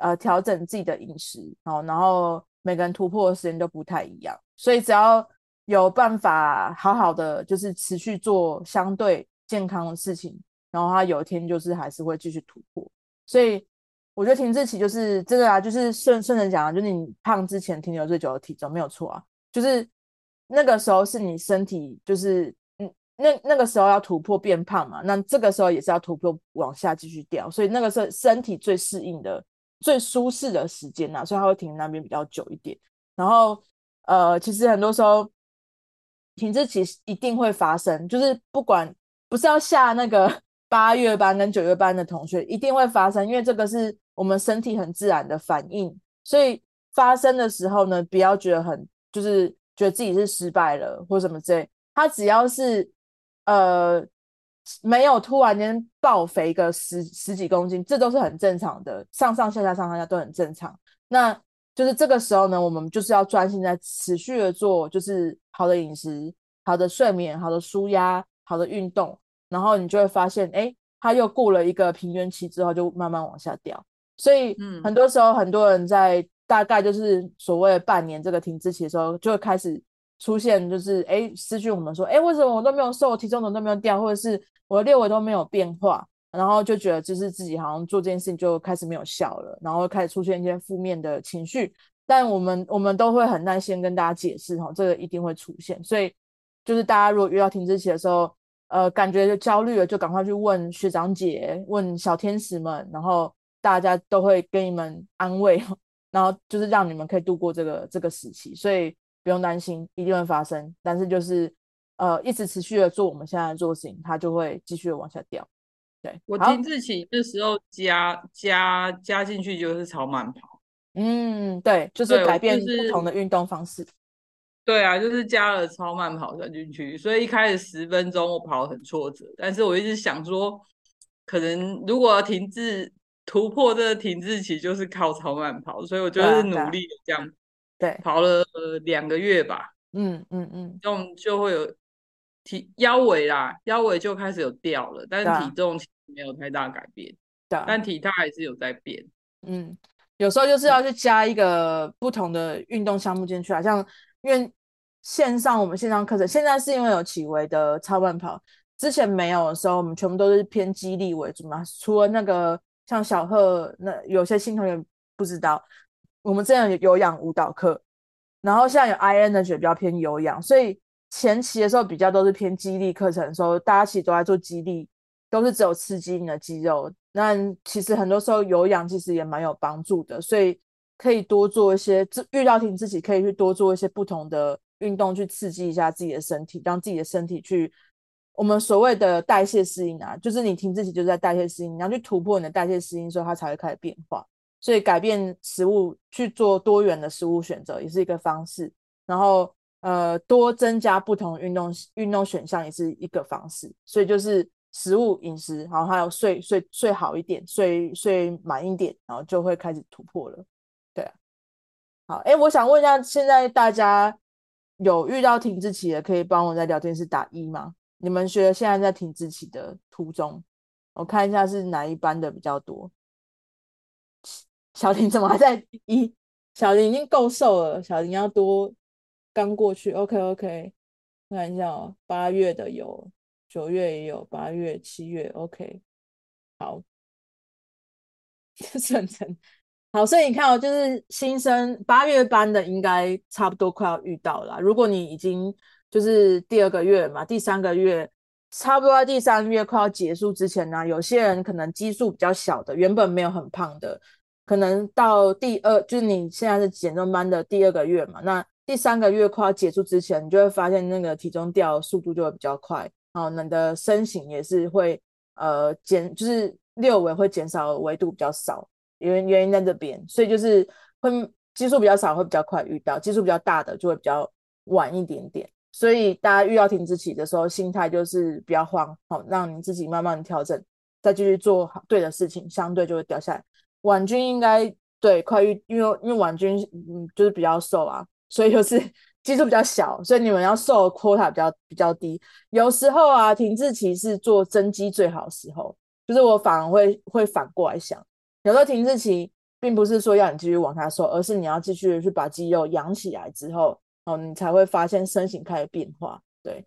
呃调整自己的饮食，然后每个人突破的时间都不太一样，所以只要。有办法好好的就是持续做相对健康的事情，然后他有一天就是还是会继续突破。所以我觉得停滞期就是这个啊，就是顺顺着讲啊，就是你胖之前停留最久的体重没有错啊，就是那个时候是你身体就是嗯那那个时候要突破变胖嘛，那这个时候也是要突破往下继续掉，所以那个是身体最适应的最舒适的时间呐，所以它会停那边比较久一点。然后呃，其实很多时候。停滞期一定会发生，就是不管不是要下那个 八月班跟九月班的同学，一定会发生，因为这个是我们身体很自然的反应。所以发生的时候呢，不要觉得很就是觉得自己是失败了或什么之类。他只要是呃没有突然间爆肥个十十几公斤，这都是很正常的，上上下下上上下都很正常。那就是这个时候呢，我们就是要专心在持续的做，就是好的饮食、好的睡眠、好的舒压、好的运动，然后你就会发现，哎，它又过了一个平原期之后，就慢慢往下掉。所以嗯很多时候很多人在大概就是所谓的半年这个停滞期的时候，就会开始出现就是哎私讯我们说哎为什么我都没有瘦，体重怎么都没有掉，或者是我的六围都没有变化。然后就觉得就是自己好像做这件事情就开始没有效了，然后开始出现一些负面的情绪。但我们我们都会很耐心跟大家解释哈，这个一定会出现。所以就是大家如果遇到停滞期的时候，呃，感觉就焦虑了，就赶快去问学长姐，问小天使们，然后大家都会给你们安慰，然后就是让你们可以度过这个这个时期。所以不用担心，一定会发生。但是就是呃，一直持续的做我们现在做的事情，它就会继续的往下掉。对，我停滞期的时候加加加进去就是超慢跑，嗯，对，就是改变不同的运动方式。对啊，就是加了超慢跑加进去，所以一开始十分钟我跑很挫折，但是我一直想说，可能如果要停滞突破这个停滞期，就是靠超慢跑，所以我就是努力这样，对，跑了两个月吧，嗯嗯嗯，这种就会有体腰围啦，腰围就开始有掉了，但是体重。没有太大改变，对啊，但体态还是有在变。嗯，有时候就是要去加一个不同的运动项目进去啊，像因为线上我们线上课程现在是因为有启维的超慢跑，之前没有的时候，我们全部都是偏肌力为主嘛。除了那个像小贺，那有些新同学不知道，我们之前有有氧舞蹈课，然后像有 iEnergy 比较偏有氧，所以前期的时候比较都是偏肌力课程的时候，大家其实都在做肌力。都是只有刺激你的肌肉，那其实很多时候有氧其实也蛮有帮助的，所以可以多做一些，遇到停自己可以去多做一些不同的运动，去刺激一下自己的身体，让自己的身体去我们所谓的代谢适应啊，就是你停滞期就是在代谢适应，你要去突破你的代谢适应，所以它才会开始变化。所以改变食物去做多元的食物选择也是一个方式，然后呃多增加不同运动运动选项也是一个方式，所以就是。食物饮食，然后还有睡睡睡好一点，睡睡满一点，然后就会开始突破了。对啊，好，哎，我想问一下，现在大家有遇到停滞期的，可以帮我在聊天室打一吗？你们学现在在停滞期的途中，我看一下是哪一班的比较多。小林怎么还在一？小林已经够瘦了，小林要多刚过去。OK OK，看一下哦，八月的有。九月也有，八月、七月，OK，好，顺承，好，所以你看哦，就是新生八月班的应该差不多快要遇到了。如果你已经就是第二个月嘛，第三个月差不多在第三个月快要结束之前呢、有些人可能基数比较小的，原本没有很胖的，可能到第二，就是你现在是减重班的第二个月嘛，那第三个月快要结束之前，你就会发现那个体重掉速度就会比较快。好，你的身形也是会呃减，就是六围会减少，维度比较少，原原因在这边，所以就是会基数比较少会比较快遇到，基数比较大的就会比较晚一点点。所以大家遇到停滞期的时候，心态就是不要慌，好，让你自己慢慢调整，再继续做好对的事情，相对就会掉下来。婉君应该对快遇，因为因为婉君嗯就是比较瘦啊，所以就是。基数比较小，所以你们要瘦的 quota 比较比较低。有时候啊，停滞期是做增肌最好的时候，就是我反而会会反过来想，有时候停滞期并不是说要你继续往下瘦，而是你要继续去把肌肉养起来之后，哦，你才会发现身形开始变化。对，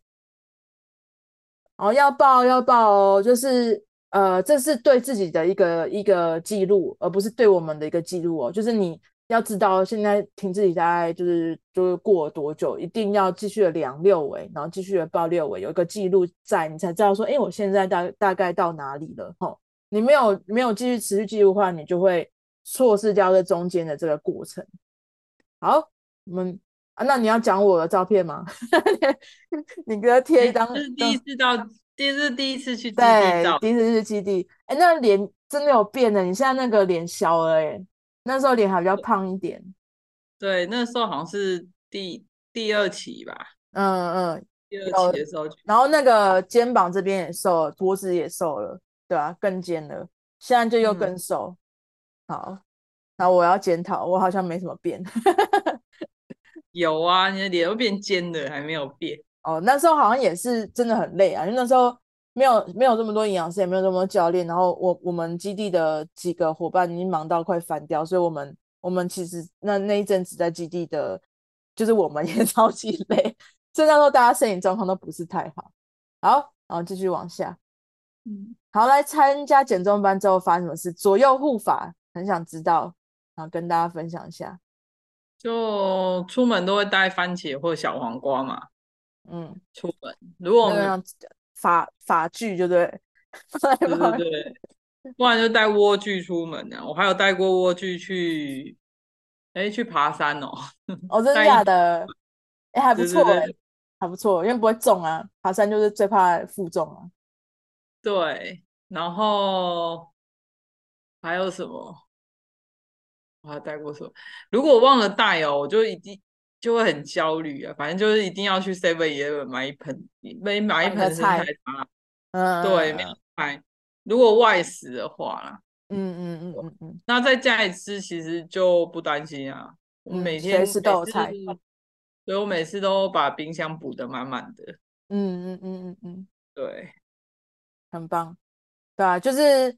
哦，要报要报哦，就是呃，这是对自己的一个一个记录，而不是对我们的一个记录哦，就是你。要知道现在停滞期大概就是就是过了多久，一定要继续的量六围，然后继续的报六围，有一个记录在，你才知道说，哎，我现在大大概到哪里了？吼，你没有没有继续持续记录的话，你就会错失掉这中间的这个过程。好，我们啊，那你要讲我的照片吗？你给他贴一张，是第一次到，第是第一次去基地对，第一次去基地，哎，那脸真的有变的，你现在那个脸小了，哎。那时候脸还比较胖一点，对，那时候好像是第第二期吧，嗯嗯，第二期的时候，然后那个肩膀这边也瘦了，脖子也瘦了，对啊，更尖了，现在就又更瘦，嗯、好，那我要检讨，我好像没什么变，有啊，你的脸都变尖了，还没有变，哦，那时候好像也是真的很累啊，因为那时候没有没有这么多营养师，也没有这么多教练，然后我我们基地的几个伙伴已经忙到快翻掉，所以我们我们其实那那一阵子在基地的，就是我们 也超级累，所以那时候大家身体状况都不是太好。好，然后继续往下，嗯，好，来参加减重班之后发生什么事？左右护法，很想知道，然后跟大家分享一下。就出门都会带番茄或小黄瓜嘛，嗯，出门如果我们法法具就对，对对对，不然就带莴苣出门啊。我还有带过莴苣去，哎，去爬山哦。哦，真的假的？哎，还不错哎，还不错，因为不会重啊。爬山就是最怕负重啊。对，然后还有什么？我还带过什么？如果我忘了带哦，我就一定。就会很焦虑啊，反正就是一定要去 Seven Eleven 买一盆，没买一盆生菜沙，嗯，对，没有买。如果外食的话啦，嗯嗯嗯嗯嗯，那在家里吃其实就不担心啊。我每天随时都有菜，所以我每次都把冰箱补得满满的。嗯嗯嗯嗯嗯，对，很棒。对啊，就是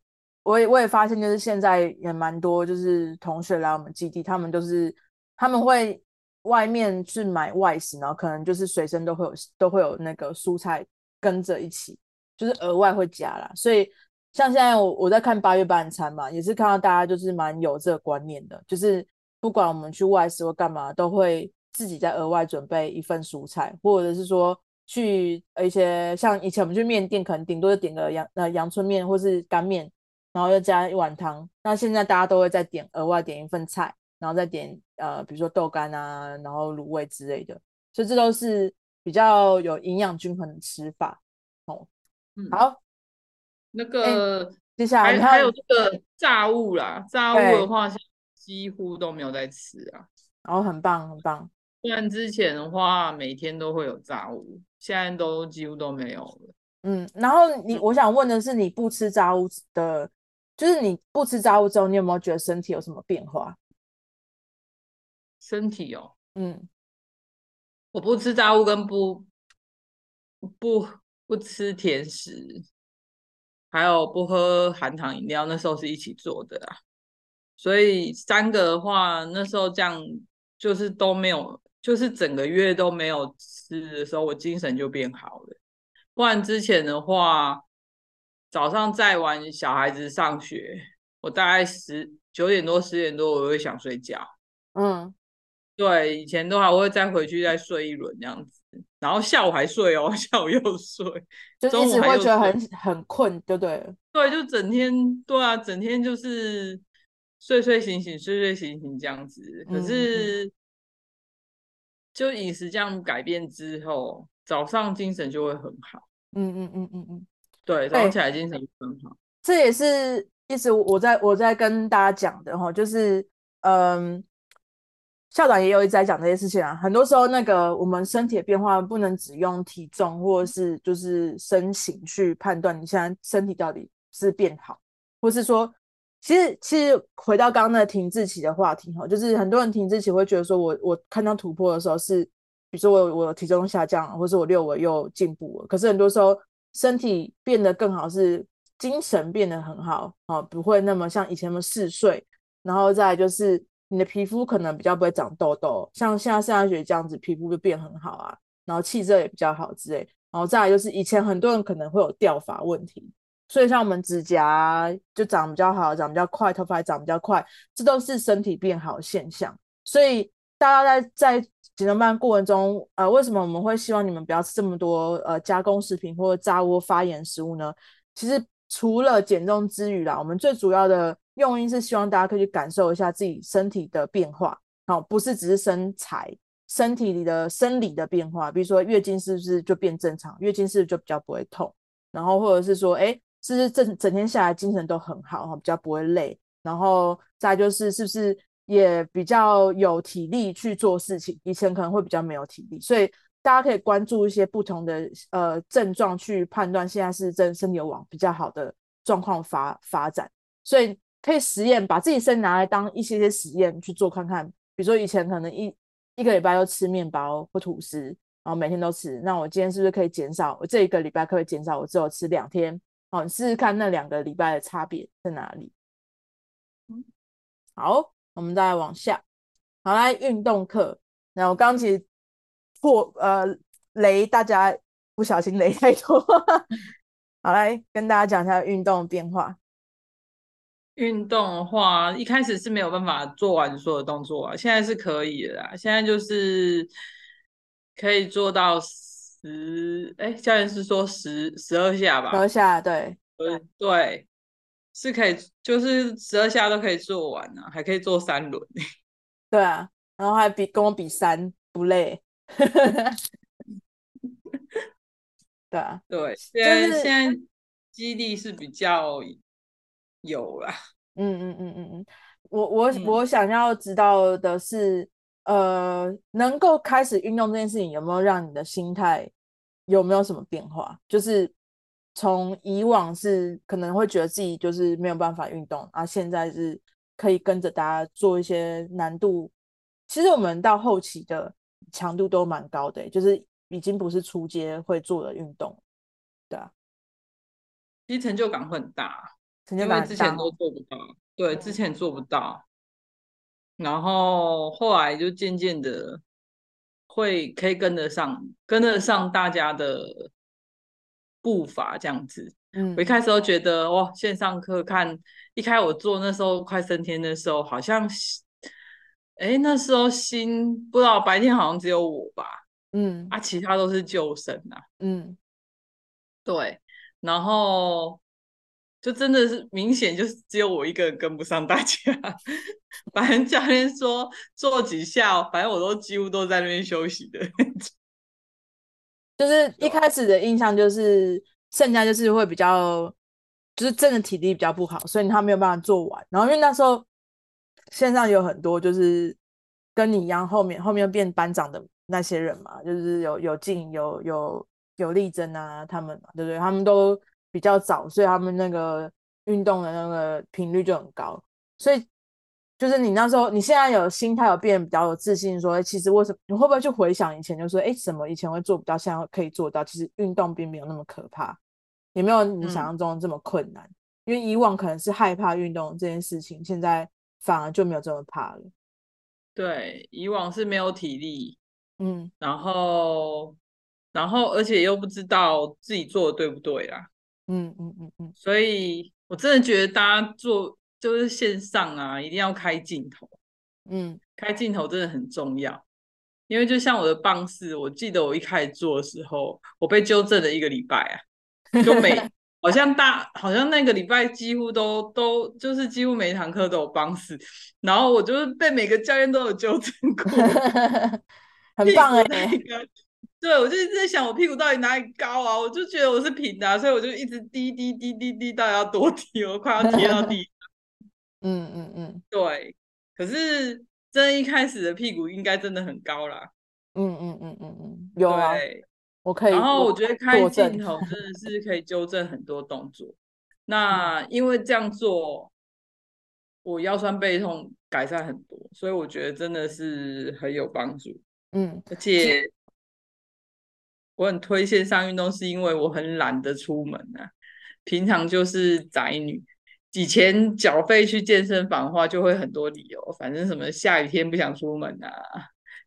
我也我也发现，就是现在也蛮多，就是同学来我们基地，他们都是他们会。外面去买外食，然后可能就是随身都会有都会有那个蔬菜跟着一起，就是额外会加啦。所以像现在我我在看八月半餐嘛，也是看到大家就是蛮有这个观念的，就是不管我们去外食或干嘛，都会自己再额外准备一份蔬菜，或者是说去一些像以前我们去面店，可能顶多就点个阳呃阳春面或是干面，然后又加一碗汤。那现在大家都会再点额外点一份菜。然后再点呃，比如说豆干啊，然后卤味之类的，所以这都是比较有营养均衡的吃法。哦，嗯、好，那个接下来还还有这个炸物啦，炸物的话几乎都没有在吃啊。然后、哦、很棒很棒，不然之前的话每天都会有炸物，现在都几乎都没有了。嗯，然后你我想问的是，你不吃炸物的，就是你不吃炸物之后，你有没有觉得身体有什么变化？身体哦，嗯，我不吃炸物跟不不不吃甜食，还有不喝含糖饮料，那时候是一起做的啊。所以三个的话，那时候这样就是都没有，就是整个月都没有吃的时候，我精神就变好了。不然之前的话，早上载完小孩子上学，我大概十九点多十点多，我会想睡觉，嗯。对，以前的话我会再回去再睡一轮这样子，然后下午还睡哦，下午又睡，就一直会觉得很很困，对不对？对，就整天对啊，整天就是睡睡醒醒，睡睡醒醒这样子。可是，嗯、就饮食这样改变之后，早上精神就会很好。嗯嗯嗯嗯嗯，对，早上起来精神就很好。这也是一直我在我在跟大家讲的哈，就是嗯。校长也有一直在讲这些事情啊，很多时候那个我们身体的变化不能只用体重或者是就是身形去判断你现在身体到底是变好，或是说，其实其实回到刚刚那个停滞期的话题哈，就是很多人停滞期会觉得说我我看到突破的时候是，比如说我我体重下降，或是我六围又进步了，可是很多时候身体变得更好是精神变得很好啊，不会那么像以前那么嗜睡，然后再来就是。你的皮肤可能比较不会长痘痘，像现在上大学这样子，皮肤就变很好啊，然后气色也比较好之类。然后再来就是以前很多人可能会有掉发问题，所以像我们指甲就长比较好，长比较快，头发也长比较快，这都是身体变好现象。所以大家在在减重班过程中，呃，为什么我们会希望你们不要吃这么多呃加工食品或者炸物发炎食物呢？其实除了减重之余啦，我们最主要的。用意是希望大家可以去感受一下自己身体的变化，好，不是只是身材，身体里的生理的变化，比如说月经是不是就变正常，月经是不是就比较不会痛，然后或者是说，哎，是不是整整天下来精神都很好，比较不会累，然后再就是是不是也比较有体力去做事情，以前可能会比较没有体力，所以大家可以关注一些不同的呃症状去判断现在是真身体有往比较好的状况发发展，所以。可以实验，把自己身拿来当一些些实验去做看看。比如说以前可能一一个礼拜都吃面包或吐司，然然后每天都吃，那我今天是不是可以减少？我这一个礼拜可以减少，我只有吃两天。好，你试试看那两个礼拜的差别在哪里。好，我们再往下。好，来运动课。那我刚刚其实破呃雷，大家不小心雷太多。好，来跟大家讲一下运动的变化。运动的话，一开始是没有办法做完所有动作啊，现在是可以的啦。现在就是可以做到十，哎，教练是说十十二下吧？十二下，对，对对，是可以，就是十二下都可以做完啊，还可以做三轮。对啊，然后还比跟我比三不累。对啊，对，现在、就是、现在肌力是比较。有啦，嗯嗯嗯嗯嗯，我我我想要知道的是，嗯、呃，能够开始运动这件事情有没有让你的心态有没有什么变化？就是从以往是可能会觉得自己就是没有办法运动，啊，现在是可以跟着大家做一些难度，其实我们到后期的强度都蛮高的，就是已经不是初阶会做的运动，对啊，其实成就感会很大。因为之前都做不到，对，之前做不到，然后后来就渐渐的会可以跟得上，跟得上大家的步伐这样子。嗯，我一开始都觉得哇，线上课看，一开始我做那时候快升天的时候，好像，哎，那时候新不知道白天好像只有我吧，嗯，啊，其他都是旧生啊，嗯，对，然后。就真的是明显，就是只有我一个人跟不上大家。反正教练说做几下，反正我都几乎都在那边休息的。就是一开始的印象就是，剩下就是会比较，就是真的体力比较不好，所以他没有办法做完。然后因为那时候线上有很多就是跟你一样，后面后面变班长的那些人嘛，就是有有静有有有丽珍啊，他们嘛，对不对？他们都。比较早，所以他们那个运动的那个频率就很高。所以就是你那时候，你现在有心态有变比较有自信，说，哎，其实为什么？你会不会去回想以前，就说，哎，什么以前会做不到，现在可以做到？其实运动并没有那么可怕，也没有你想象中这么困难。嗯。因为以往可能是害怕运动这件事情，现在反而就没有这么怕了。对，以往是没有体力，嗯，然后，然后而且又不知道自己做的对不对啦。嗯嗯嗯嗯，所以我真的觉得大家做就是线上啊，一定要开镜头。嗯，开镜头真的很重要，因为就像我的棒式，我记得我一开始做的时候，我被纠正了一个礼拜啊，就每 好像大好像那个礼拜几乎都都就是几乎每一堂课都有棒式，然后我就是被每个教练都有纠正过，很棒哎、欸。对，我就一直在想我屁股到底哪里高啊？我就觉得我是平的啊，所以我就一直低低低低低，到底要多低？我快要贴到地上。嗯嗯嗯，对。可是真一开始的屁股应该真的很高啦。嗯嗯嗯嗯嗯，有啊，我可以。然后我觉得开镜头真的是可以纠正很多动作。那因为这样做，我腰酸背痛改善很多，所以我觉得真的是很有帮助。嗯，而且。我很推荐上运动，是因为我很懒得出门啊。平常就是宅女，以前缴费去健身房的话，就会很多理由，反正什么下雨天不想出门啊，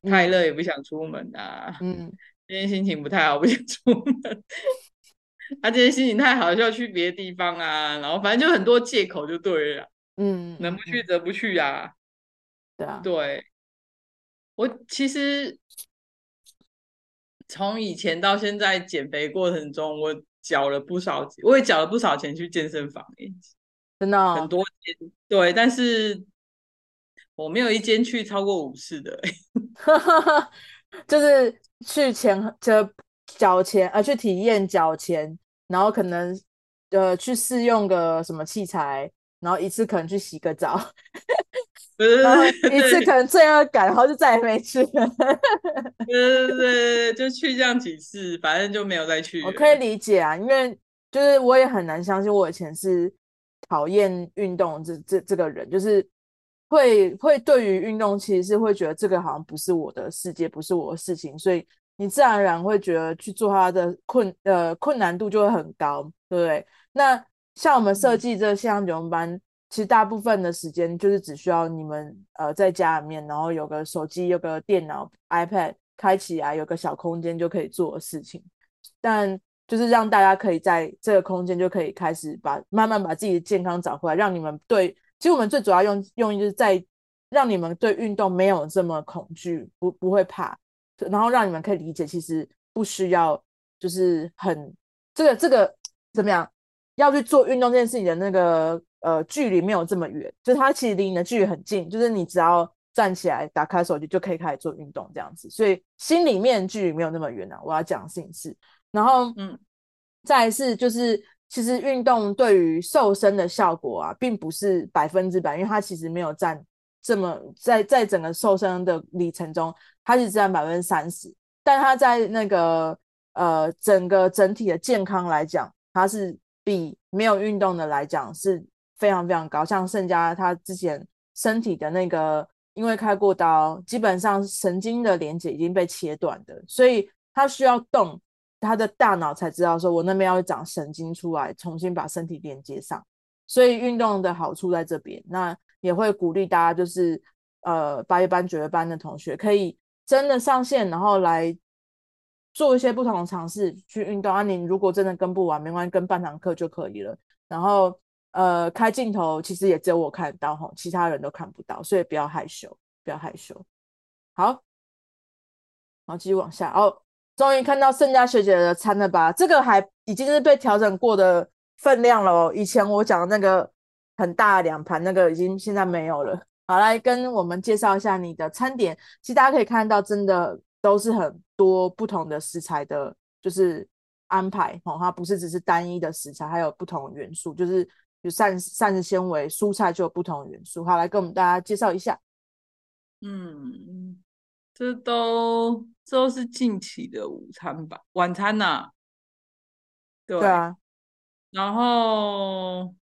太热也不想出门啊。嗯，今天心情不太好，不想出门。他、啊、今天心情太好，就要去别的地方啊。然后反正就很多借口就对了。嗯，能不去则不去啊。对啊，对。我其实。从以前到现在减肥过程中，我缴了不少，我也缴了不少钱去健身房，真的、哦、很多间，对，但是我没有一间去超过五次的，就是去前就缴钱啊，去体验缴钱，然后可能呃去试用个什么器材，然后一次可能去洗个澡。然后一次可能罪恶感，然后就再也没去了。对对对，就去这样几次，反正就没有再去。我可以理解啊，因为就是我也很难相信，我以前是讨厌运动这这这个人，就是会会对于运动其实是会觉得这个好像不是我的世界，不是我的事情，所以你自然而然会觉得去做它的困呃困难度就会很高，对不对？那像我们设计这个线上九人班，其实大部分的时间就是只需要你们呃在家里面，然后有个手机、有个电脑、iPad 开起来，有个小空间就可以做的事情。但就是让大家可以在这个空间就可以开始把慢慢把自己的健康找回来，让你们对，其实我们最主要用用意就是在让你们对运动没有这么恐惧，不不会怕，然后让你们可以理解，其实不需要就是很这个这个怎么样要去做运动这件事情的那个呃距离没有这么远，就是它其实离你的距离很近，就是你只要站起来打开手机就可以开始做运动这样子，所以心里面距离没有那么远啊。我要讲的事情是。然后，嗯，再是就是，其实运动对于瘦身的效果啊，并不是百分之百，因为它其实没有占这么在在整个瘦身的里程中，它是占百分之三十，但它在那个呃整个整体的健康来讲，它是比没有运动的来讲是非常非常高。像盛佳他之前身体的那个，因为开过刀，基本上神经的连接已经被切断的，所以他需要动。他的大脑才知道说，我那边要长神经出来，重新把身体连接上。所以运动的好处在这边。那也会鼓励大家，就是呃八月班、九月班的同学，可以真的上线，然后来做一些不同的尝试去运动。啊，你如果真的跟不完，没关系，跟半堂课就可以了。然后呃开镜头，其实也只有我看得到吼，其他人都看不到，所以不要害羞，不要害羞。好，然后继续往下哦。终于看到盛佳学姐的餐了吧？这个还已经是被调整过的分量了哦。以前我讲的那个很大的两盘，那个已经现在没有了。好，来跟我们介绍一下你的餐点。其实大家可以看到，真的都是很多不同的食材的，就是安排哦。它不是只是单一的食材，还有不同元素，就是有膳膳食纤维，蔬菜就有不同元素。好，来跟我们大家介绍一下。嗯，这都。这都是近期的午餐吧，晚餐呐、啊，对，对啊，然后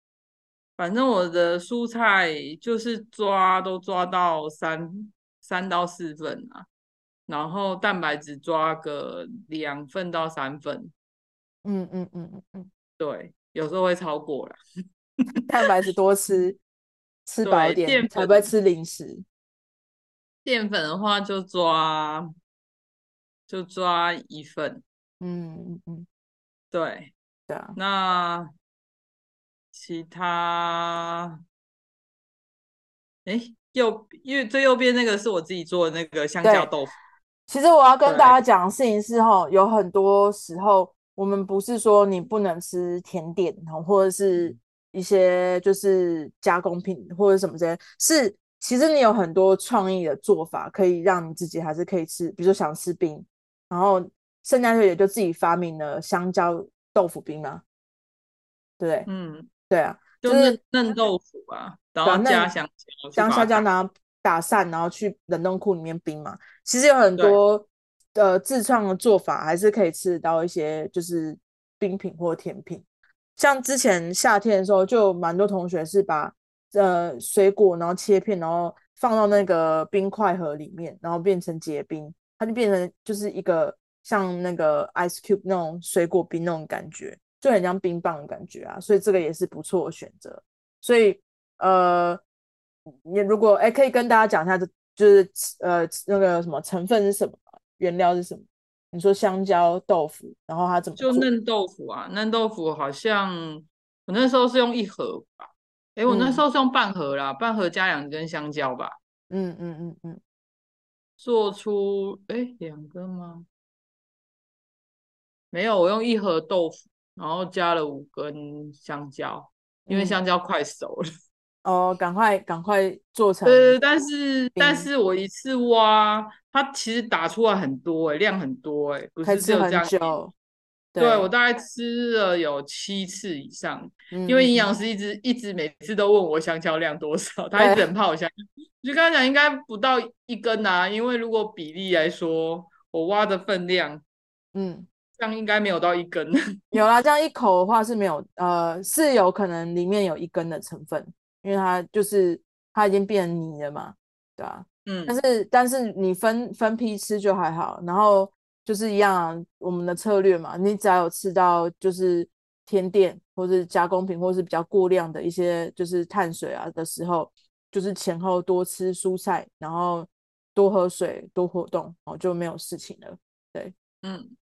反正我的蔬菜就是抓都抓到三三到四份啊，然后蛋白质抓个两份到三份，嗯嗯嗯嗯嗯，对，有时候会超过了，蛋白质多吃，吃 饱一点才不会吃零食。淀粉的话就抓。就抓一份，嗯嗯嗯，对对啊。那其他，哎，右因为最右边那个是我自己做的那个香蕉豆腐。其实我要跟大家讲的事情是，哈，有很多时候我们不是说你不能吃甜点，或者是一些就是加工品或者什么这些，是其实你有很多创意的做法，可以让你自己还是可以吃，比如说想吃冰。然后盛佳学姐就自己发明了香蕉豆腐冰嘛，对，嗯，对啊，就是嫩豆腐啊，然后加香蕉，将香蕉然后打散，然后去冷冻库里面冰嘛。其实有很多呃自创的做法，还是可以吃到一些就是冰品或甜品。像之前夏天的时候，就蛮多同学是把呃水果然后切片，然后放到那个冰块盒里面，然后变成结冰。它就变成就是一个像那个 ice cube 那种水果冰那种感觉，就很像冰棒的感觉啊，所以这个也是不错的选择。所以呃，你如果哎、欸，可以跟大家讲一下，这就是呃那个什么成分是什么，原料是什么？你说香蕉豆腐，然后它怎么？就嫩豆腐啊，嫩豆腐好像我那时候是用一盒吧，哎、欸，我那时候是用半盒啦，嗯、半盒加两根香蕉吧。嗯嗯嗯嗯。做出哎两个吗？没有，我用一盒豆腐，然后加了五根香蕉，因为香蕉快熟了。嗯、哦，赶快赶快做成。对，但是但是我一次挖，它其实打出来很多哎，量很多哎，不是只有这样。对，对我大概吃了有七次以上，嗯、因为营养师一直一直每次都问我香蕉量多少，他一直很怕我香蕉。我就跟他讲应该不到一根啊，因为如果比例来说，我挖的分量，嗯，这样应该没有到一根。有啦，这样一口的话是没有，呃，是有可能里面有一根的成分，因为它就是它已经变泥了嘛，对吧？嗯，但是但是你分分批吃就还好，然后。就是一样，我们的策略嘛，你只要有吃到就是甜点或是加工品，或是比较过量的一些就是碳水啊的时候，就是前后多吃蔬菜，然后多喝水，多活动，哦，就没有事情了。对，嗯，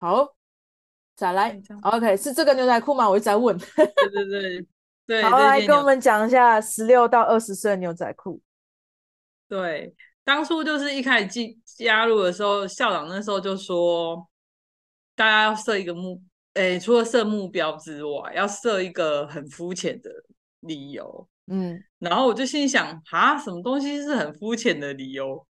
好，再来，OK，是这个牛仔裤吗？我一直在问。对对对 对，好，来跟我们讲一下十六到二十岁的牛仔裤。对。当初就是一开始进加入的时候，校长那时候就说，大家要设一个目，诶，除了设目标之外，要设一个很肤浅的理由。嗯，然后我就心想，啊，什么东西是很肤浅的理由？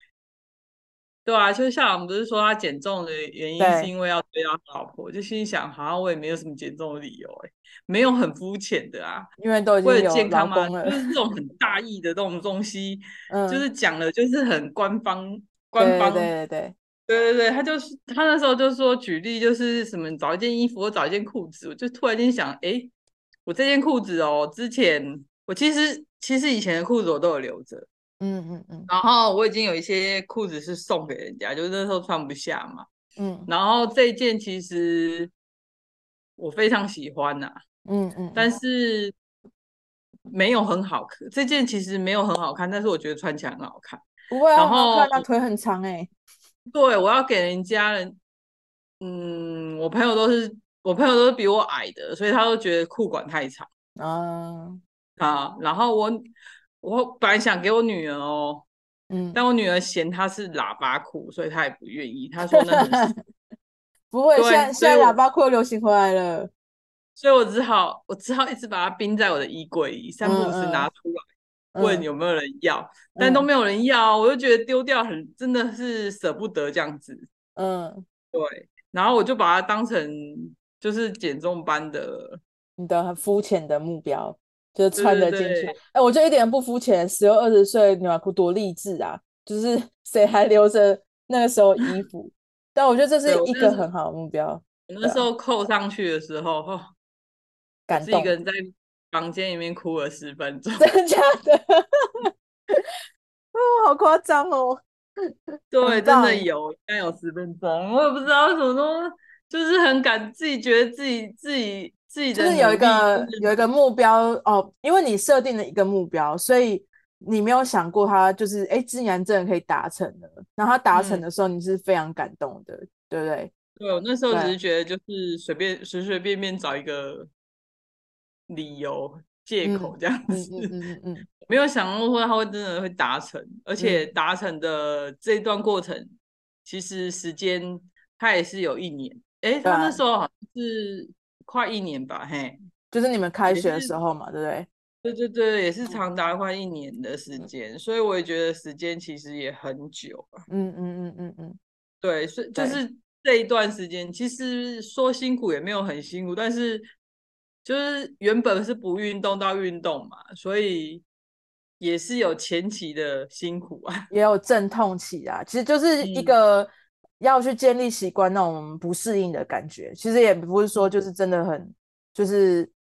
对啊，就是校长不是说他减重的原因是因为要追到老婆，就心想，好像我也没有什么减重的理由，哎，没有很肤浅的啊，因为都已经有健康嘛，就是这种很大意的这种东西，嗯，就是讲的就是很官方，官方，对对对对对对对，他就是他那时候就说举例就是什么找一件衣服或找一件裤子，我就突然间想，哎，我这件裤子哦，之前我其实其实以前的裤子我都有留着。嗯嗯嗯，然后我已经有一些裤子是送给人家，就是那时候穿不下嘛。嗯，然后这件其实我非常喜欢呐、啊。嗯嗯，但是没有很好看。这件其实没有很好看，但是我觉得穿起来很好看。不会啊，然后看他腿很长哎、欸。对，我要给人家人。嗯，我朋友都是我朋友都是比我矮的，所以他都觉得裤管太长。啊啊，然后我。我本来想给我女儿哦，嗯，但我女儿嫌它是喇叭裤，所以她也不愿意。她说那很 不会，现在现在喇叭裤又流行回来了，所以我只好我只好一直把它冰在我的衣柜里，三不五时拿出来问有没有人要，嗯、但都没有人要，我就觉得丢掉很真的是舍不得这样子。嗯，对，然后我就把它当成就是减重班的，你的很肤浅的目标。就穿得进去，哎、欸，我就一点都不肤浅，十六二十岁牛仔裤多励志啊！就是 谁还留着那个时候衣服？但我觉得这是一个很好的目标。我那时候扣上去的时候，哦，感动，一个人在房间里面哭了十分钟，真的假的？哦，好夸张哦！对，真的有，应该有十分钟，我也不知道为什么都就是很感，自己觉得自己自己。就是有一个有一个目标哦，因为你设定了一个目标，所以你没有想过他就是哎，竟然真的可以达成的。然后他达成的时候，你是非常感动的，嗯、对不对？对，我那时候只是觉得就是随便随随便便找一个理由借口这样子，嗯嗯 没有想过说他会真的会达成，而且达成的这一段过程，嗯、其实时间他也是有一年，哎，他那时候好像是。快一年吧，嘿，就是你们开学的时候嘛，对不对？对对对，也是长达快一年的时间，嗯，所以我也觉得时间其实也很久。嗯嗯嗯嗯嗯，对，是就是这一段时间，其实说辛苦也没有很辛苦，但是就是原本是不运动到运动嘛，所以也是有前期的辛苦啊，也有阵痛期啊，其实就是一个。要去建立习惯那种不适应的感觉，其实也不是说就是真的很就是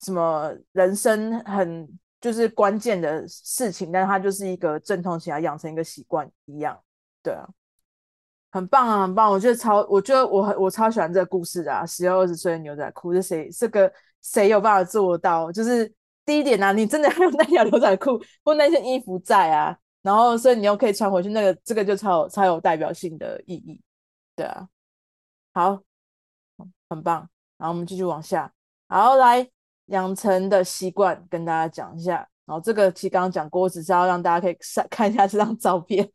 什么人生很就是关键的事情，但它就是一个阵痛起来养成一个习惯一样，对啊，很棒啊，很棒！我觉得超，我觉得我很我超喜欢这个故事的啊，十六二十岁的牛仔裤是谁？这个谁有办法做到？就是第一点啊，你真的要有 那条牛仔裤或那件衣服在啊。然后，所以你又可以穿回去，那个这个就超有超有代表性的意义，对啊，好，很棒。然后我们继续往下，好，来养成的习惯跟大家讲一下。然后这个其实刚刚讲过，只是要让大家可以 看一下这张照片，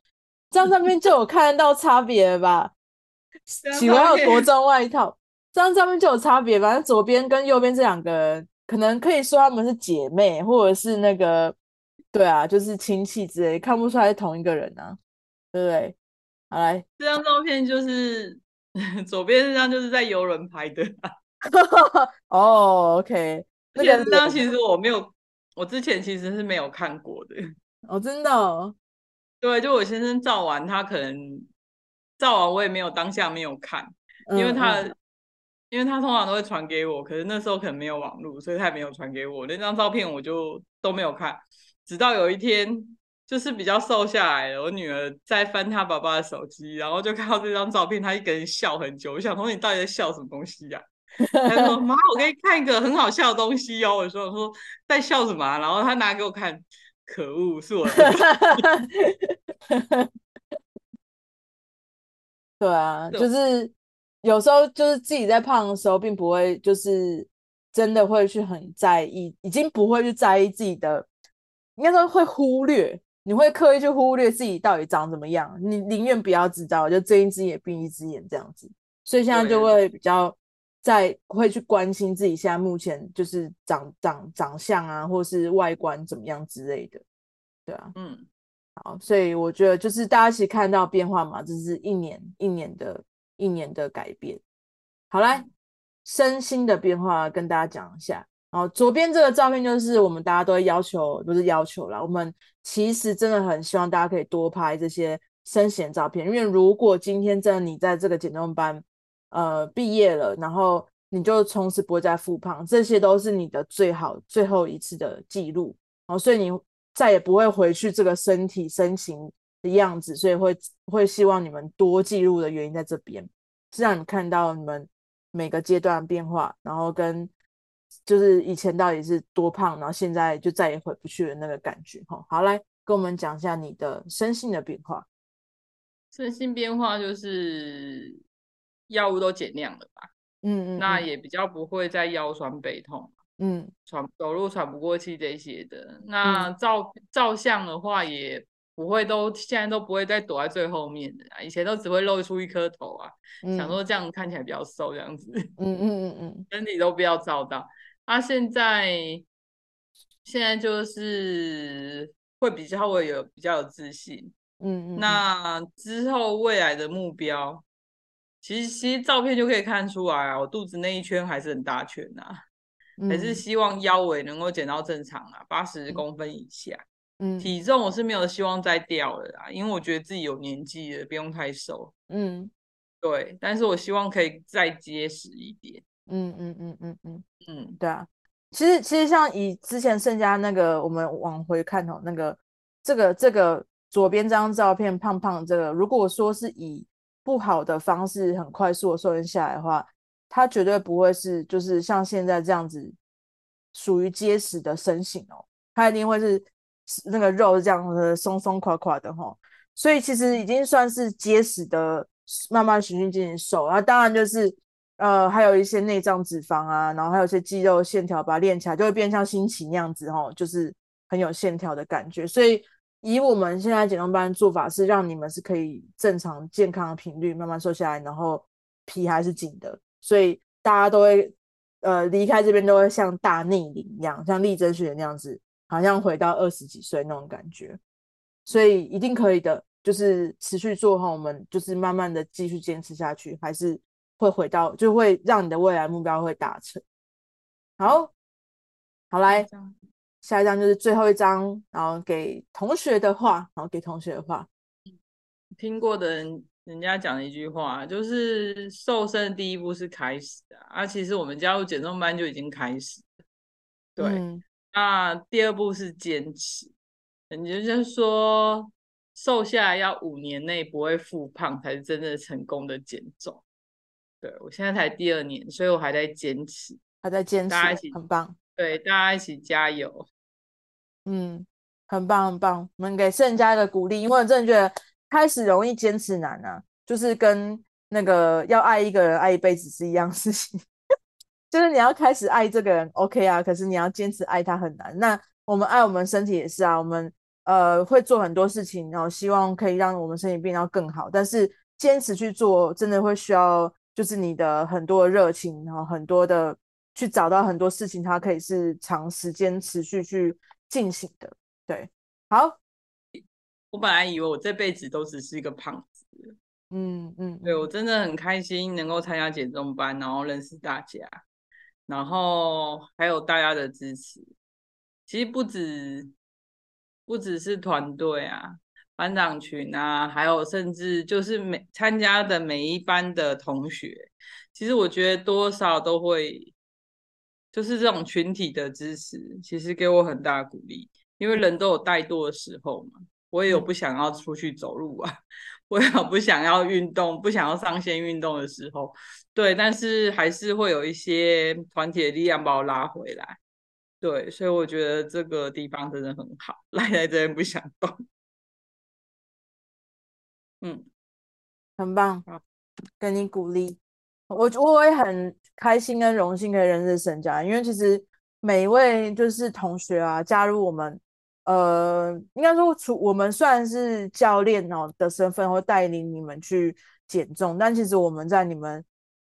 这张照片就有看得到差别了吧？喜欢有国 中外套，这张照片就有差别。反正左边跟右边这两个人，可能可以说他们是姐妹，或者是那个。对啊，就是亲戚之类，看不出来是同一个人啊，对不对？好来，这张照片就是 左边这张就是在游轮拍的。哦，OK，那个这张其实我没有，我之前其实是没有看过的。哦，真的哦？对，就我先生照完，他可能照完我也没有当下没有看，因为他、嗯、因为他通常都会传给我，可是那时候可能没有网络，所以他也没有传给我那张照片，我就都没有看。直到有一天，就是比较瘦下来了。我女儿在翻她爸爸的手机，然后就看到这张照片，她一个人笑很久。我想说，你到底在笑什么东西呀、啊？她说：“妈，我给你看一个很好笑的东西哦。”我说：“我说在笑什么、啊？”然后她拿给我看，可恶，是我的。对啊，就是有时候就是自己在胖的时候，并不会就是真的会去很在意，已经不会去在意自己的，应该说会忽略，你会刻意去忽略自己到底长怎么样，你宁愿不要知道，就睁一只眼闭一只眼这样子。所以现在就会比较在会去关心自己现在目前就是长长长相啊，或是外观怎么样之类的。对啊，嗯。好，所以我觉得就是大家一起看到变化嘛，这是一年一年的一年的改变。好来，身心的变化跟大家讲一下。然后左边这个照片就是我们大家都会要求，不是要求啦，我们其实真的很希望大家可以多拍这些身形照片，因为如果今天真的你在这个减重班呃毕业了，然后你就从此不会再复胖，这些都是你的最好最后一次的记录。然后所以你。再也不会回去这个身体身形的样子，所以会会希望你们多记录的原因在这边，是让你看到你们每个阶段变化，然后跟就是以前到底是多胖，然后现在就再也回不去的那个感觉。哈，好，来跟我们讲一下你的身心的变化。身心变化就是药物都减量了吧？嗯，嗯嗯，那也比较不会再腰酸背痛。嗯，喘走路喘不过气这些的，那照、嗯、照相的话也不会都现在都不会再躲在最后面的，以前都只会露出一颗头啊，嗯、想说这样看起来比较瘦这样子，嗯嗯嗯嗯，身体都不要照到。他、啊、现在现在就是会比较会有比较有自信，嗯嗯，那之后未来的目标，其实其实照片就可以看出来啊，我肚子那一圈还是很大圈啊。还是希望腰围能够减到正常啊，八十公分以下。嗯，体重我是没有希望再掉了啦，因为我觉得自己有年纪了，不用太瘦。嗯，对，但是我希望可以再结实一点。嗯嗯嗯嗯嗯嗯，对啊。其实其实像以之前盛嘉那个，我们往回看哦，那个这个这个左边这张照片胖胖这个，如果说是以不好的方式很快速的瘦身下来的话。他绝对不会是，就是像现在这样子，属于结实的身形哦。他一定会是那个肉这样的松松垮垮的哈。所以其实已经算是结实的，慢慢循序渐进瘦。然后当然就是呃，还有一些内脏脂肪啊，然后还有一些肌肉线条，把它练起来就会变像新奇那样子哦，就是很有线条的感觉。所以以我们现在减重班做法是，让你们是可以正常健康的频率慢慢瘦下来，然后皮还是紧的。所以大家都会，呃，离开这边都会像大逆龄一样，像励志学那样子，好像回到二十几岁那种感觉。所以一定可以的，就是持续做哈，我们就是慢慢的继续坚持下去，还是会回到，就会让你的未来目标会达成。好，好来，下一张就是最后一张，然后给同学的话，然后给同学的话，听过的人。人家讲了一句话，就是瘦身的第一步是开始啊，啊，其实我们加入减重班就已经开始了，对，嗯、那第二步是坚持，你就是说瘦下来要五年内不会复胖，才是真正成功的减重。对，我现在才第二年，所以我还在坚持，还在坚持，大家一起很棒，对，大家一起加油，嗯，很棒很棒，我们给盛家一个鼓励，因为我真的觉得。开始容易，坚持难啊，就是跟那个要爱一个人爱一辈子是一样事情。就是你要开始爱这个人，OK 啊，可是你要坚持爱他很难。那我们爱我们身体也是啊，我们呃会做很多事情，然后希望可以让我们身体变到更好。但是坚持去做，真的会需要就是你的很多的热情，然后很多的去找到很多事情，它可以是长时间持续去进行的。对，好。我本来以为我这辈子都只是一个胖子，嗯嗯，嗯对，我真的很开心能够参加减重班，然后认识大家，然后还有大家的支持。其实不止不只是团队啊，班长群啊，还有甚至就是每参加的每一班的同学，其实我觉得多少都会，就是这种群体的支持，其实给我很大鼓励，因为人都有怠惰的时候嘛。我也有不想要出去走路啊，我也有不想要运动、不想要上线运动的时候。对，但是还是会有一些团体的力量把我拉回来。对，所以我觉得这个地方真的很好，赖在这边不想动。嗯，很棒，给你鼓励。我我也很开心跟荣幸可以认识沈佳，因为其实每一位就是同学啊，加入我们，呃，应该说，除我们算是教练哦的身份，会带领你们去减重，但其实我们在你们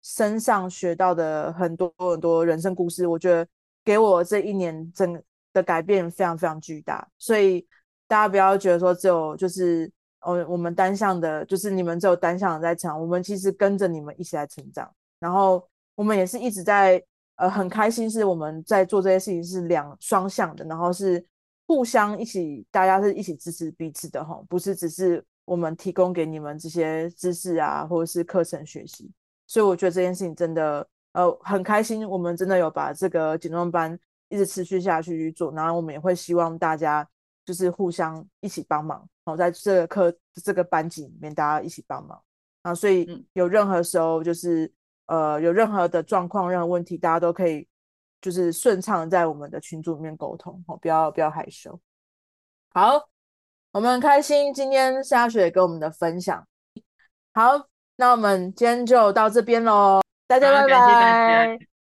身上学到的很多很多人生故事，我觉得给我这一年整的改变非常非常巨大，所以大家不要觉得说只有就是。哦，我们单向的，就是你们只有单向的在成长，我们其实跟着你们一起来成长，然后我们也是一直在呃很开心，是我们在做这些事情是两双向的，然后是互相一起，大家是一起支持彼此的哈，不是只是我们提供给你们这些知识啊，或者是课程学习，所以我觉得这件事情真的呃很开心，我们真的有把这个减重班一直持续下去去做，然后我们也会希望大家就是互相一起帮忙。好，在这个课这个班级里面，大家一起帮忙啊，所以有任何时候就是呃有任何的状况、任何问题，大家都可以就是顺畅在我们的群组里面沟通，哦，不要不要害羞。好，我们很开心今天夏雪跟我们的分享。好，那我们今天就到这边喽，大家拜拜。